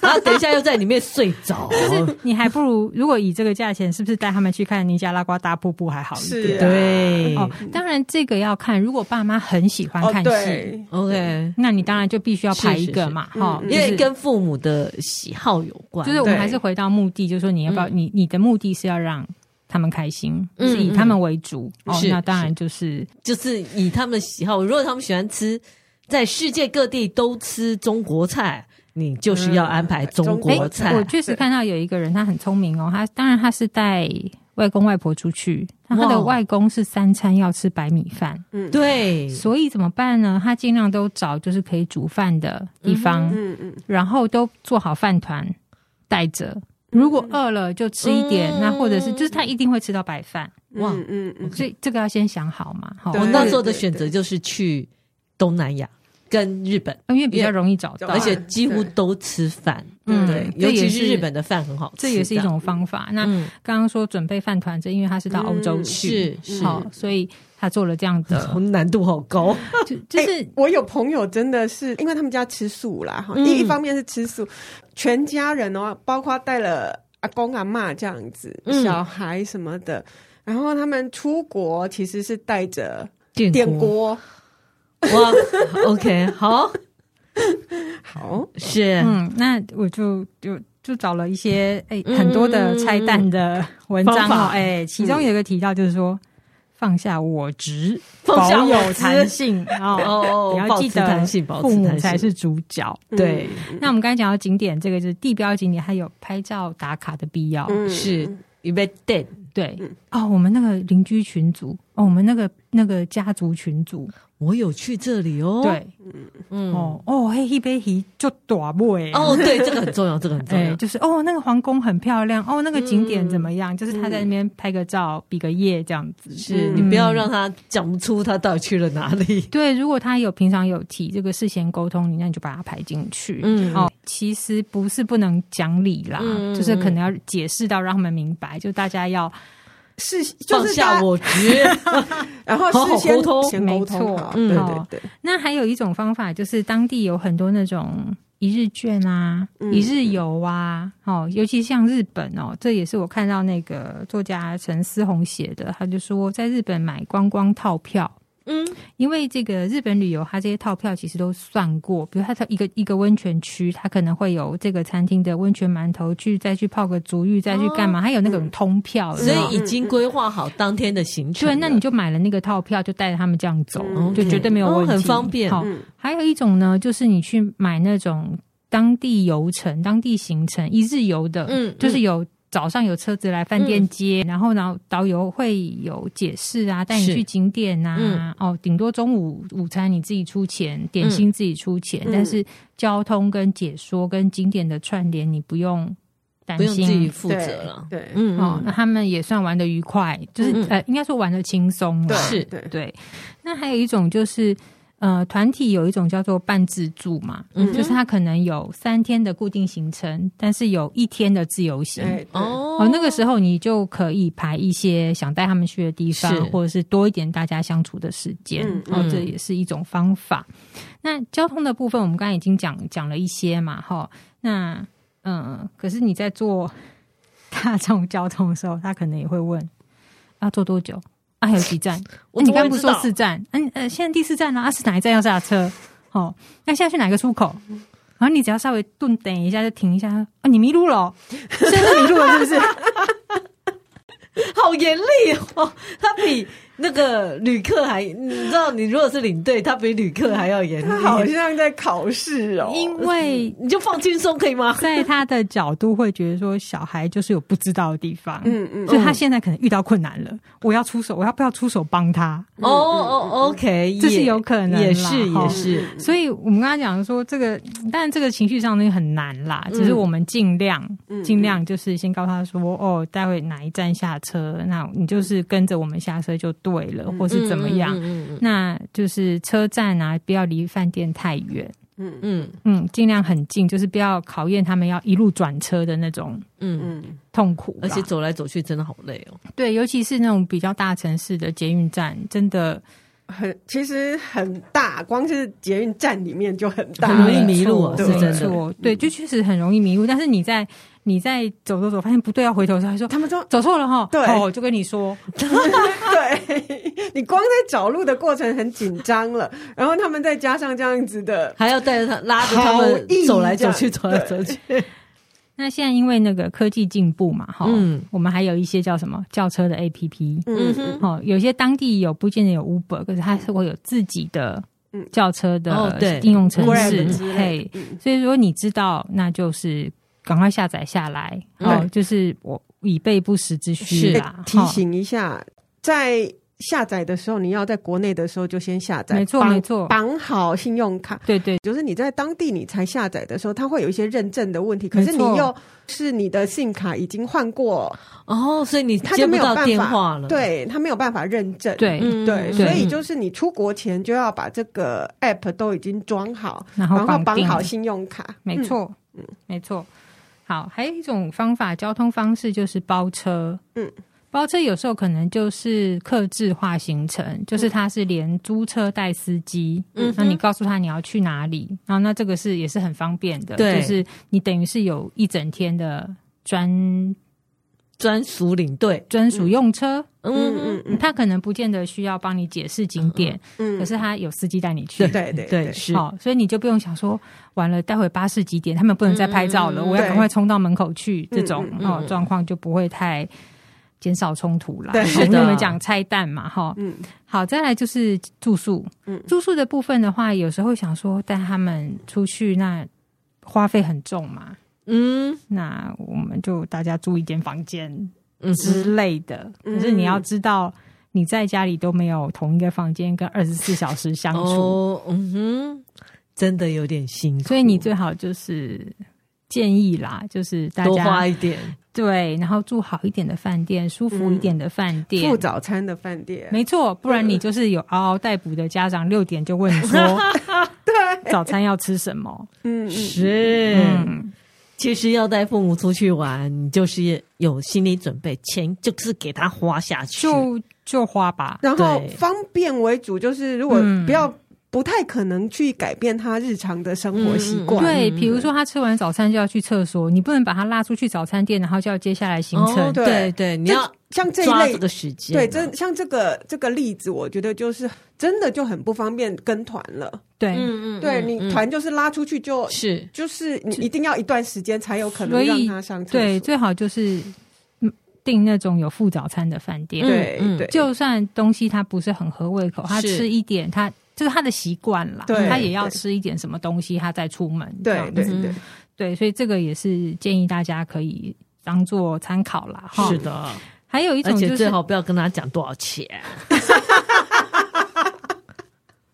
然后 等一下又在里面睡着。就是你还不如，如果以这个价钱，是不是带他们去看尼加拉瓜大瀑布还好一点？对哦，当然这个要看，如果爸妈很喜欢看戏，OK，那你当然就必须要排一个嘛，哈，因为跟父母的喜好有关。就是我们还是回到目的，就是说你要不要你你的目的是要让他们开心，是以他们为主哦。那当然就是就是以他们的喜好，如果他们喜欢吃。在世界各地都吃中国菜，你就是要安排中国菜。我确实看到有一个人，他很聪明哦。他当然他是带外公外婆出去，他的外公是三餐要吃白米饭。嗯，对。所以怎么办呢？他尽量都找就是可以煮饭的地方，嗯嗯，然后都做好饭团带着。如果饿了就吃一点，那或者是就是他一定会吃到白饭。哇，嗯嗯，所以这个要先想好嘛。好我那时候的选择就是去东南亚。跟日本，因为比较容易找到，而且几乎都吃饭，嗯，对，尤其是日本的饭很好吃，这也是一种方法。那刚刚说准备饭团，这因为他是到欧洲去，是好，所以他做了这样的，难度好高。就就是我有朋友真的是，因为他们家吃素啦，哈，一一方面是吃素，全家人哦，包括带了阿公阿嬷这样子，小孩什么的，然后他们出国其实是带着电锅。哇，OK，好，好。是，嗯，那我就就就找了一些哎、欸、很多的拆弹的文章哦，哎、欸，其中有一个提到就是说、嗯、放下我执，保有弹性哦，哦你要记得父母才是主角。对，那我们刚才讲到景点，这个就是地标景点，还有拍照打卡的必要，嗯、是。预对，哦，我们那个邻居群组，哦，我们那个那个家族群组。我有去这里哦，对，嗯，哦哦，嘿，一杯鱼就大尾，哦，对，这个很重要，这个很重要，就是哦，那个皇宫很漂亮，哦，那个景点怎么样？就是他在那边拍个照，比个耶，这样子。是你不要让他讲不出他到底去了哪里。对，如果他有平常有提这个事先沟通，你那你就把他排进去。嗯，哦，其实不是不能讲理啦，就是可能要解释到让他们明白，就大家要。是，放下我局，然后事先沟通，没错，对对对。那还有一种方法，就是当地有很多那种一日券啊、一日游啊，哦，尤其像日本哦，这也是我看到那个作家陈思宏写的，他就说在日本买观光套票。嗯，因为这个日本旅游，它这些套票其实都算过，比如它它一个一个温泉区，它可能会有这个餐厅的温泉馒头，去再去泡个足浴，再去干嘛？还有那种通票，所以已经规划好当天的行程。对，那你就买了那个套票，就带着他们这样走，就绝对没有问题，很方便。好，还有一种呢，就是你去买那种当地游程、当地行程一日游的，嗯，就是有。早上有车子来饭店接，嗯、然后呢，导游会有解释啊，带你去景点呐、啊。嗯、哦，顶多中午午餐你自己出钱，点心自己出钱，嗯、但是交通跟解说跟景点的串联，你不用担心，不用自己负责了。对，嗯，哦，那他们也算玩的愉快，就是、嗯、呃，应该说玩的轻松。对，是，对，对。那还有一种就是。呃，团体有一种叫做半自助嘛，嗯、就是他可能有三天的固定行程，但是有一天的自由行。哦，哦，那个时候你就可以排一些想带他们去的地方，或者是多一点大家相处的时间。嗯、哦，这也是一种方法。那交通的部分，我们刚才已经讲讲了一些嘛，哈。那嗯，可是你在做大众交通的时候，他可能也会问要坐多久啊？还有几站？我你刚不是说四站？嗯呃，现在第四站呢啊，是哪一站要下车？哦，那现在去哪个出口？然后你只要稍微顿等一下就停一下啊，你迷路了、哦，现在迷路了是不是？好严厉哦，他比。那个旅客还，你知道，你如果是领队，他比旅客还要严厉。他好像在考试哦，因为你就放轻松可以吗？在他的角度会觉得说，小孩就是有不知道的地方，嗯嗯，所以他现在可能遇到困难了，我要出手，我要不要出手帮他？哦哦，OK，这是有可能，也是也是。所以我们刚刚讲说，这个，当然这个情绪上那个很难啦，只是我们尽量尽量就是先告诉他说，哦，待会哪一站下车，那你就是跟着我们下车就。对了，或是怎么样？嗯嗯嗯、那就是车站啊，不要离饭店太远。嗯嗯嗯，尽量很近，就是不要考验他们要一路转车的那种。嗯嗯，痛苦，而且走来走去真的好累哦。对，尤其是那种比较大城市的捷运站，真的很其实很大，光是捷运站里面就很大，很容易迷路。是真的，对，就确实很容易迷路。但是你在。你在走走走，发现不对，要回头的时候，他说他们说走错了哈，对，哦，就跟你说，对，你光在找路的过程很紧张了，然后他们再加上这样子的，还要带着他拉着他们走来走去，走来走去。那现在因为那个科技进步嘛，哈，嗯，我们还有一些叫什么轿车的 APP，嗯。哼，哦，有些当地有，不见得有 Uber，可是它是会有自己的轿车的应用程式，嘿，所以说你知道，那就是。赶快下载下来，哦，就是我以备不时之需啦。提醒一下，在下载的时候，你要在国内的时候就先下载，没错没错，绑好信用卡。对对，就是你在当地你才下载的时候，它会有一些认证的问题。可是你又是你的信卡已经换过哦，所以你他就没有电话了，对他没有办法认证。对对，所以就是你出国前就要把这个 app 都已经装好，然后绑好信用卡。没错，嗯，没错。好，还有一种方法，交通方式就是包车。嗯，包车有时候可能就是客制化行程，嗯、就是它是连租车带司机。嗯，那你告诉他你要去哪里，然后那这个是也是很方便的。对，就是你等于是有一整天的专。专属领队、专属用车，嗯嗯嗯，他可能不见得需要帮你解释景点，嗯，可是他有司机带你去，对对对，是，好，所以你就不用想说，完了，待会巴士几点，他们不能再拍照了，我要赶快冲到门口去，这种哦状况就不会太减少冲突了。对，我们讲拆弹嘛，哈，嗯，好，再来就是住宿，嗯，住宿的部分的话，有时候想说带他们出去，那花费很重嘛。嗯，那我们就大家住一间房间之类的。嗯、可是你要知道，你在家里都没有同一个房间跟二十四小时相处，哦，嗯哼，真的有点辛苦。所以你最好就是建议啦，就是大家多花一点，对，然后住好一点的饭店，舒服一点的饭店，附、嗯、早餐的饭店，没错。不然你就是有嗷嗷待哺的家长，六点就问你说，对，早餐要吃什么？嗯，是。嗯其实要带父母出去玩，你就是有心理准备，钱就是给他花下去，就就花吧。然后方便为主，就是如果不要不太可能去改变他日常的生活习惯。对，比如说他吃完早餐就要去厕所，你不能把他拉出去早餐店，然后就要接下来行程。对对，你要像这一类这个时间，对，这像这个这个例子，我觉得就是真的就很不方便跟团了。对，嗯嗯，对你团就是拉出去就是就是你一定要一段时间才有可能让他上厕所。对，最好就是订那种有附早餐的饭店。对对，就算东西他不是很合胃口，他吃一点，他就是他的习惯啦。他也要吃一点什么东西，他再出门。对对对对，所以这个也是建议大家可以当做参考啦。是的，还有一种就是最好不要跟他讲多少钱。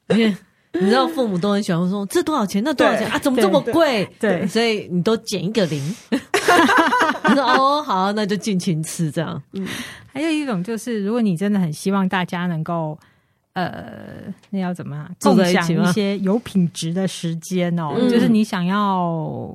你知道父母都很喜欢说这多少钱，那多少钱啊？怎么这么贵？对，所以你都减一个零。他说：“哦，好，那就尽情吃这样。”嗯，还有一种就是，如果你真的很希望大家能够，呃，那要怎么啊？共享一些有品质的时间哦？就是你想要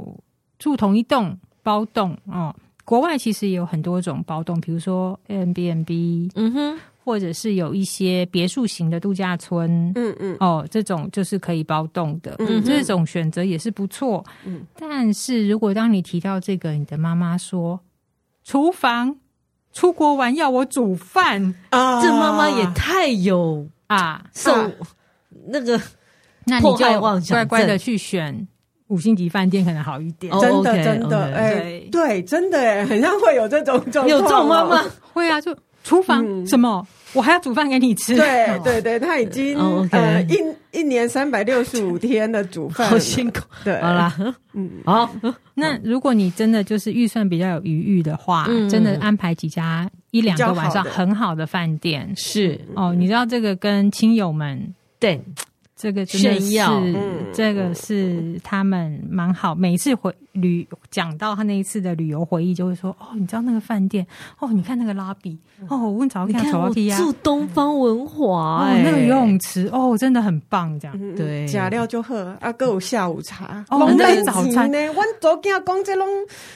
住同一栋包栋哦，国外其实也有很多种包栋，比如说 Airbnb，嗯哼，或者是有一些别墅型的度假村，嗯嗯，哦，这种就是可以包栋的，嗯，这种选择也是不错。嗯，但是如果当你提到这个，你的妈妈说厨房出国玩要我煮饭啊，这妈妈也太有啊，受那个，那你就乖乖的去选。五星级饭店可能好一点，真的真的，哎，对，真的哎，很像会有这种有这种妈妈，会啊，就厨房什么，我还要煮饭给你吃，对对对，他已经呃一一年三百六十五天的煮饭，好 辛苦，对，好啦，嗯，好，那如果你真的就是预算比较有余裕的话，真的安排几家一两个晚上很好的饭店，是。哦，你知道这个跟亲友们对。这个真的是，这个是他们蛮好。每一次回旅讲到他那一次的旅游回忆，就会说：“哦，你知道那个饭店？哦，你看那个拉比，哦，我问早看早看住东方文华，那个游泳池，哦，真的很棒。这样对，假料就喝啊，各有下午茶，哦，那早餐呢？我昨天讲这拢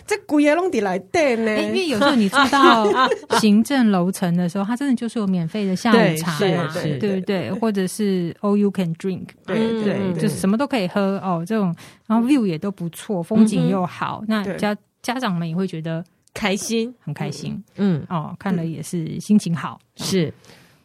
这贵的拢得来电呢。因为有时候你住到 行政楼层的时候，它真的就是有免费的下午茶嘛，对不对，或者是 all you can drink。对对，就是什么都可以喝哦，这种然后 view 也都不错，风景又好，那家家长们也会觉得开心，很开心。嗯。哦，看了也是心情好。是，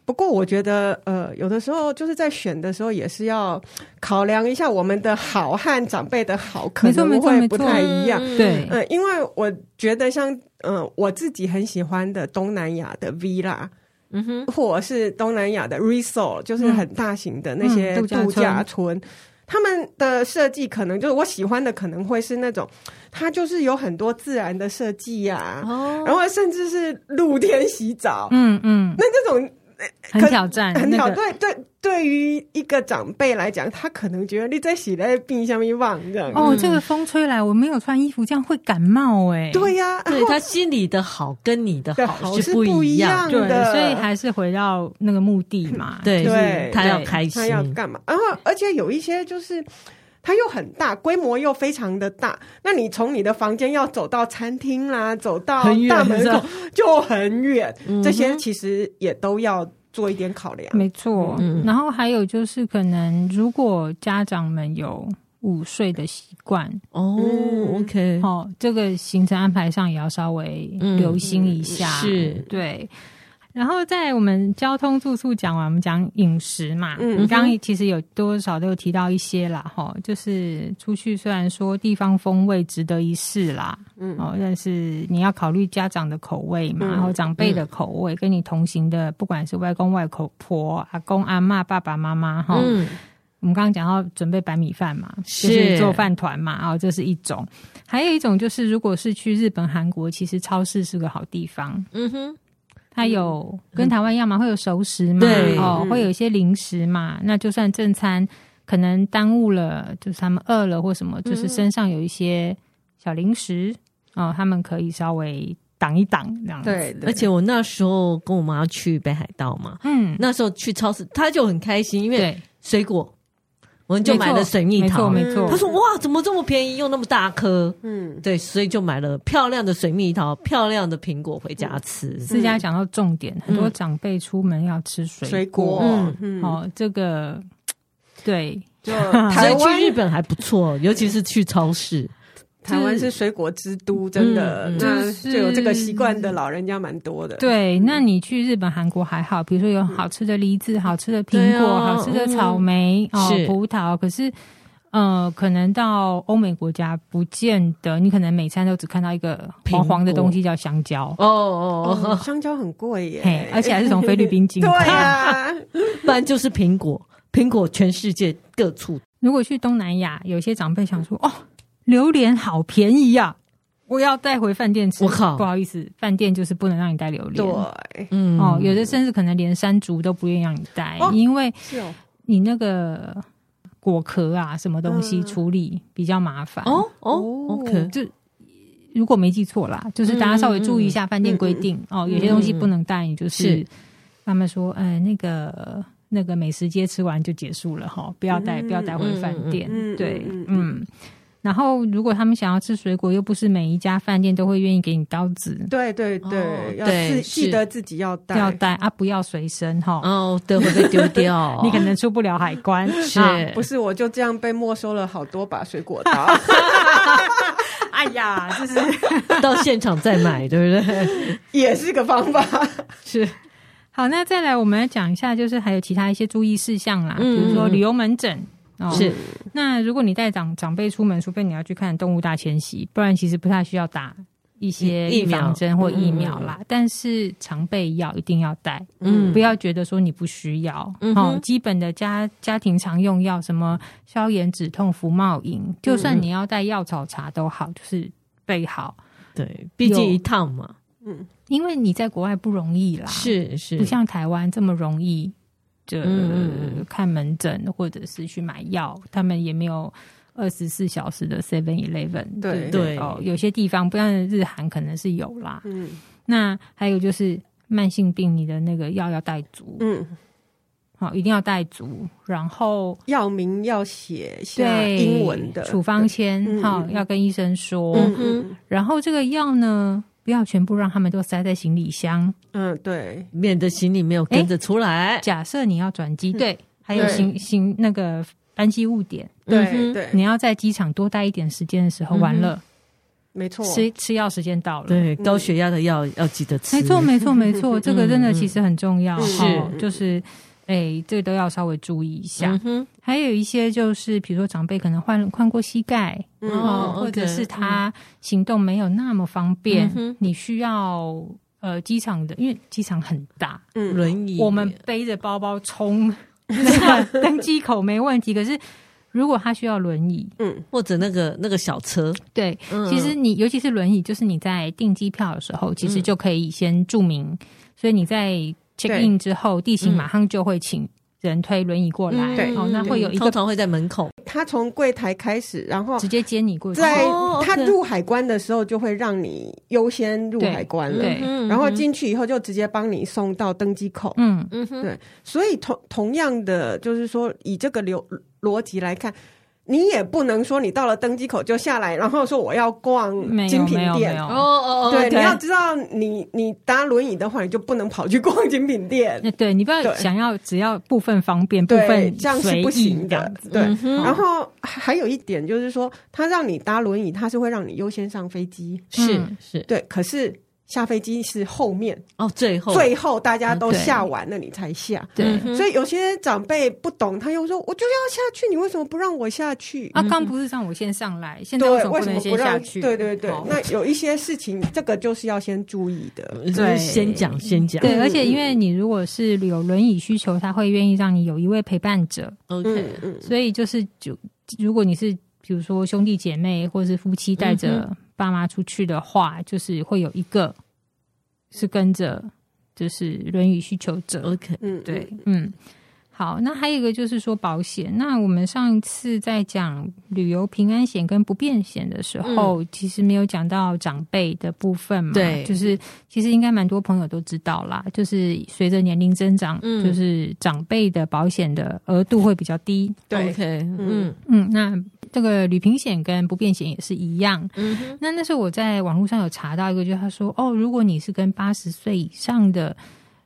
不过我觉得呃，有的时候就是在选的时候也是要考量一下我们的好和长辈的好，可能会不太一样。对，嗯，因为我觉得像嗯，我自己很喜欢的东南亚的 villa。嗯哼，或者是东南亚的 resort，就是很大型的那些度假村，嗯嗯、度假村他们的设计可能就是我喜欢的，可能会是那种，它就是有很多自然的设计呀，哦、然后甚至是露天洗澡，嗯嗯，那这种。很挑战，很挑战。对对，对于一个长辈来讲，他可能觉得你在洗在冰箱里忘这样。哦，这个风吹来，我没有穿衣服，这样会感冒哎。对呀，对他心里的好跟你的好是不一样的，所以还是回到那个目的嘛。对，他要开心，他要干嘛？然后，而且有一些就是。它又很大，规模又非常的大。那你从你的房间要走到餐厅啦，走到大门口就很远。这些其实也都要做一点考量。没错，嗯、然后还有就是，可能如果家长们有午睡的习惯哦，OK，哦，这个行程安排上也要稍微留心一下。嗯、是对。然后在我们交通住宿讲完，我们讲饮食嘛。嗯，你刚刚其实有多少都有提到一些啦，哈，就是出去虽然说地方风味值得一试啦，嗯，哦，但是你要考虑家长的口味嘛，然后长辈的口味，跟你同行的，不管是外公外婆、阿公阿妈、爸爸妈妈，哈，嗯，我们刚刚讲到准备白米饭嘛，就是做饭团嘛，然后这是一种，还有一种就是如果是去日本、韩国，其实超市是个好地方，嗯哼。它有跟台湾一样嘛，会有熟食嘛，对。哦，会有一些零食嘛。那就算正餐可能耽误了，就是他们饿了或什么，就是身上有一些小零食哦，他们可以稍微挡一挡这样子。而且我那时候跟我妈去北海道嘛，嗯，那时候去超市，她就很开心，因为水果。我们就买了水蜜桃，没错，没错。他说：“哇，怎么这么便宜，又那么大颗？”嗯，对，所以就买了漂亮的水蜜桃、漂亮的苹果回家吃。思佳讲到重点，很多长辈出门要吃水果。嗯，哦，这个对，就 台湾去日本还不错，尤其是去超市。台湾是水果之都，真的，那就有这个习惯的老人家蛮多的。对，那你去日本、韩国还好，比如说有好吃的梨子、好吃的苹果、好吃的草莓、哦葡萄。可是，呃，可能到欧美国家，不见得你可能每餐都只看到一个黄黄的东西叫香蕉。哦哦，香蕉很贵耶，而且还是从菲律宾进口。对啊，不然就是苹果，苹果全世界各处。如果去东南亚，有些长辈想说哦。榴莲好便宜呀！我要带回饭店吃。我靠，不好意思，饭店就是不能让你带榴莲。对，嗯，哦，有的甚至可能连山竹都不愿意让你带，因为你那个果壳啊，什么东西处理比较麻烦。哦哦，OK，就如果没记错啦，就是大家稍微注意一下饭店规定哦，有些东西不能带，你就是他们说，哎，那个那个美食街吃完就结束了哈，不要带，不要带回饭店。对，嗯。然后，如果他们想要吃水果，又不是每一家饭店都会愿意给你刀子。对对对，哦、要对记得自己要带，要带啊，不要随身哈。哦，对，会被丢掉，你可能出不了海关。是，啊、不是我就这样被没收了好多把水果刀。哎呀，就是 到现场再买，对不对？也是个方法。是。好，那再来我们来讲一下，就是还有其他一些注意事项啦，嗯、比如说旅游门诊。哦、是，那如果你带长长辈出门，除非你要去看动物大迁徙，不然其实不太需要打一些预防针或疫苗啦。但是常备药一定要带，嗯，不要觉得说你不需要。嗯，哦，基本的家家庭常用药，什么消炎止痛、服贸饮，就算你要带药草茶都好，就是备好。对，毕竟一趟嘛，嗯，因为你在国外不容易啦，是是，不像台湾这么容易。就看门诊或者是去买药，他们也没有二十四小时的 Seven Eleven。对对哦，有些地方不像日韩可能是有啦。嗯，那还有就是慢性病，你的那个药要带足。嗯，好，一定要带足。然后药名要写下英文的处方签，好，要跟医生说。嗯，然后这个药呢，不要全部让他们都塞在行李箱，嗯，对，免得行李没有跟着出来。假设你要转机，对，还有行行那个班机误点，对对，你要在机场多待一点时间的时候，完了，没错，吃吃药时间到了，对，高血压的药要记得吃，没错没错没错，这个真的其实很重要，是。就是。哎、欸，这都要稍微注意一下。嗯、还有一些就是，比如说长辈可能换换过膝盖，嗯、哦，或者是他行动没有那么方便，嗯、你需要呃机场的，因为机场很大，嗯，轮椅，我们背着包包冲那 个登机口没问题。可是如果他需要轮椅，嗯，或者那个那个小车，对，嗯、其实你尤其是轮椅，就是你在订机票的时候，其实就可以先注明，嗯、所以你在。Check in 之后，地勤马上就会请人推轮椅过来。对，哦，那会有一个通常会在门口，他从柜台开始，然后直接接你过去。在他入海关的时候，就会让你优先入海关了。对，然后进去以后就直接帮你送到登机口。嗯嗯，对。所以同同样的，就是说以这个流逻辑来看。你也不能说你到了登机口就下来，然后说我要逛精品店。哦哦哦，对，你要知道，你你搭轮椅的话，你就不能跑去逛精品店。对，你不要想要只要部分方便，部分这样是不行的。对，然后还有一点就是说，他让你搭轮椅，他是会让你优先上飞机。是是，对，可是。下飞机是后面哦，最后最后大家都下完了，你才下。对，所以有些长辈不懂，他又说：“我就要下去，你为什么不让我下去？”啊，刚不是让我先上来，现在为什么不能先下去？对对对，那有一些事情，这个就是要先注意的。对，先讲先讲。对，而且因为你如果是有轮椅需求，他会愿意让你有一位陪伴者。OK，所以就是就如果你是比如说兄弟姐妹或是夫妻带着。爸妈出去的话，就是会有一个是跟着，就是轮椅需求者。OK，嗯，对，嗯。好，那还有一个就是说保险。那我们上一次在讲旅游平安险跟不便险的时候，嗯、其实没有讲到长辈的部分嘛？对，就是其实应该蛮多朋友都知道啦。就是随着年龄增长，嗯、就是长辈的保险的额度会比较低。对，OK，嗯嗯。那这个旅平险跟不便险也是一样。嗯哼，那那时候我在网络上有查到一个，就是他说哦，如果你是跟八十岁以上的。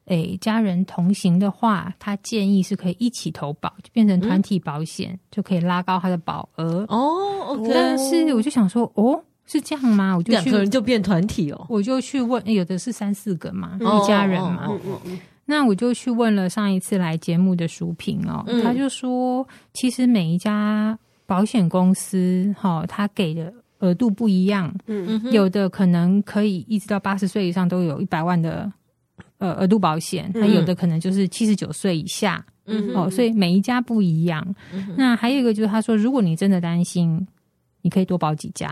诶，家人同行的话，他建议是可以一起投保，就变成团体保险，嗯、就可以拉高他的保额。哦，OK。但是我就想说，哦，是这样吗？我就去两个人就变团体哦，我就去问，有的是三四个嘛，嗯、一家人嘛。哦哦哦哦、那我就去问了上一次来节目的淑萍哦，嗯、他就说，其实每一家保险公司哈，他给的额度不一样。嗯嗯，有的可能可以一直到八十岁以上都有一百万的。呃，额度保险，那有的可能就是七十九岁以下，嗯，哦，所以每一家不一样。那还有一个就是，他说，如果你真的担心，你可以多保几家。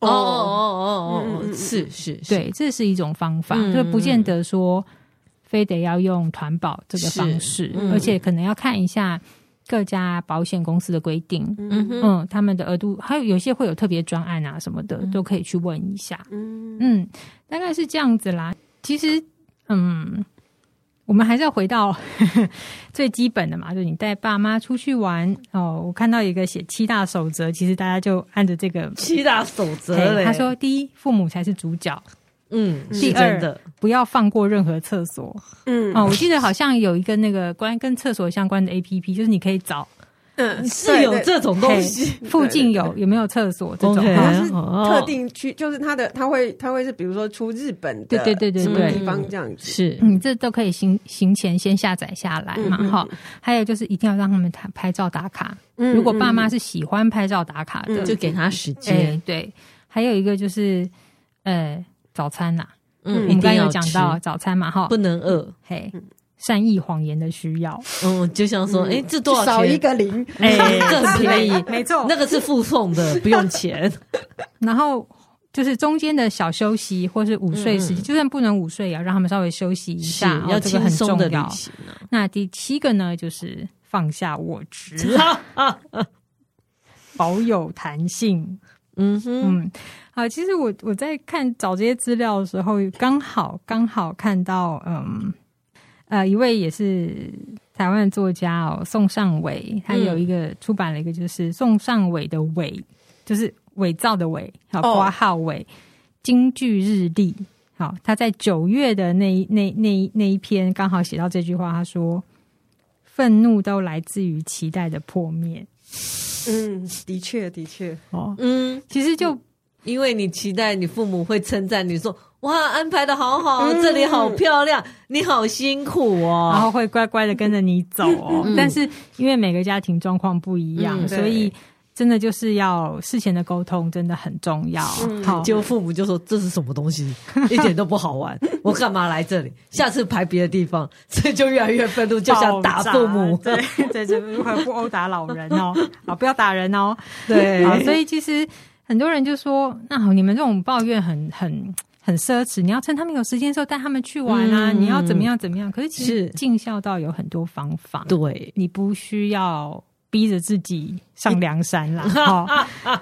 哦哦哦哦哦，是是，对，这是一种方法，就、嗯、不见得说非得要用团保这个方式，嗯、而且可能要看一下各家保险公司的规定，嗯哼嗯，他们的额度，还有有些会有特别专案啊什么的，嗯、都可以去问一下。嗯嗯，大概是这样子啦。其实。嗯，我们还是要回到呵 呵最基本的嘛，就是你带爸妈出去玩哦。我看到一个写七大守则，其实大家就按着这个七大守则。他说：第一，父母才是主角。嗯，第二，不要放过任何厕所。嗯，哦，我记得好像有一个那个关跟厕所相关的 APP，就是你可以找。嗯，是有这种东西。附近有有没有厕所这种？好像是特定区，就是它的它会它会是比如说出日本的，对对对对对，什么地方这样子。是，你，这都可以行行前先下载下来嘛，哈。还有就是一定要让他们拍拍照打卡。如果爸妈是喜欢拍照打卡的，就给他时间。对，还有一个就是呃早餐呐，嗯，我们刚刚有讲到早餐嘛，哈，不能饿，嘿。善意谎言的需要，嗯，就像说，哎、欸，这多少钱？少一个零，哎、欸，这很便宜，没错，那个是附送的，不用钱。然后就是中间的小休息或是午睡时间，嗯、就算不能午睡，也要让他们稍微休息一下，要这个很重要。啊、那第七个呢，就是放下我执，保有弹性。嗯哼，嗯，好，其实我我在看找这些资料的时候，刚好刚好看到，嗯。呃，一位也是台湾的作家哦，宋尚伟，他有一个出版了一个，就是宋尚伟的“伪”，就是伪造的“伪”，好，挂号“伪”，京剧日历。好，他在九月的那那那那一篇刚好写到这句话，他说：“愤怒都来自于期待的破灭。”嗯，的确，的确，哦，嗯，其实就。因为你期待你父母会称赞你说，哇，安排的好好，这里好漂亮，你好辛苦哦，然后会乖乖的跟着你走哦。但是因为每个家庭状况不一样，所以真的就是要事前的沟通真的很重要。好，结果父母就说，这是什么东西，一点都不好玩，我干嘛来这里？下次排别的地方，所以就越来越愤怒，就想打父母。对，对，这如何不殴打老人哦？好，不要打人哦。对，好，所以其实。很多人就说：“那好，你们这种抱怨很很很奢侈，你要趁他们有时间的时候带他们去玩啊！嗯、你要怎么样怎么样？可是其实尽孝道有很多方法，对，你不需要。”逼着自己上梁山啦，哦，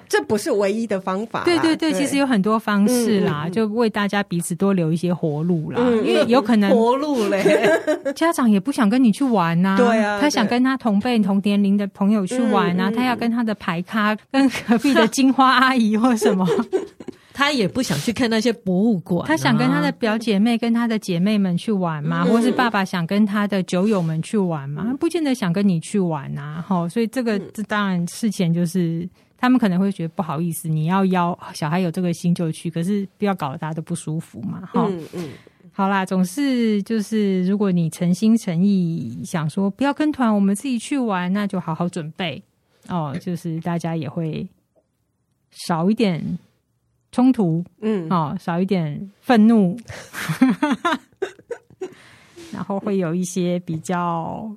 这不是唯一的方法。对对对，其实有很多方式啦，就为大家彼此多留一些活路啦。因为有可能活路嘞，家长也不想跟你去玩呐，对啊，他想跟他同辈同年龄的朋友去玩啊，他要跟他的牌咖、跟隔壁的金花阿姨或什么。他也不想去看那些博物馆，他想跟他的表姐妹、跟他的姐妹们去玩嘛，或是爸爸想跟他的酒友们去玩嘛，不见得想跟你去玩啊。哈，所以这个这当然事前就是他们可能会觉得不好意思，你要邀小孩有这个心就去，可是不要搞得大家都不舒服嘛。哈，嗯嗯，好啦，总是就是如果你诚心诚意想说不要跟团，我们自己去玩，那就好好准备哦，就是大家也会少一点。冲突，嗯，哦，少一点愤怒，然后会有一些比较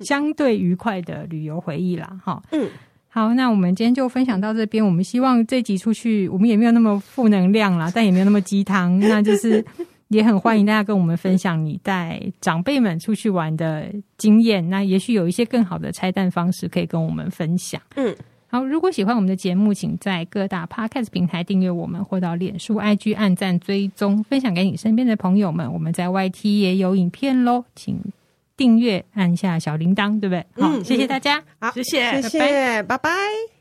相对愉快的旅游回忆啦，哈，嗯，好，那我们今天就分享到这边。我们希望这集出去，我们也没有那么负能量啦，但也没有那么鸡汤，那就是也很欢迎大家跟我们分享你带长辈们出去玩的经验。那也许有一些更好的拆弹方式可以跟我们分享，嗯。好，如果喜欢我们的节目，请在各大 Podcast 平台订阅我们，或到脸书、IG 按赞追踪，分享给你身边的朋友们。我们在 YT 也有影片喽，请订阅，按下小铃铛，对不对？好，嗯，谢谢大家，好，谢谢，谢谢，拜拜。拜拜。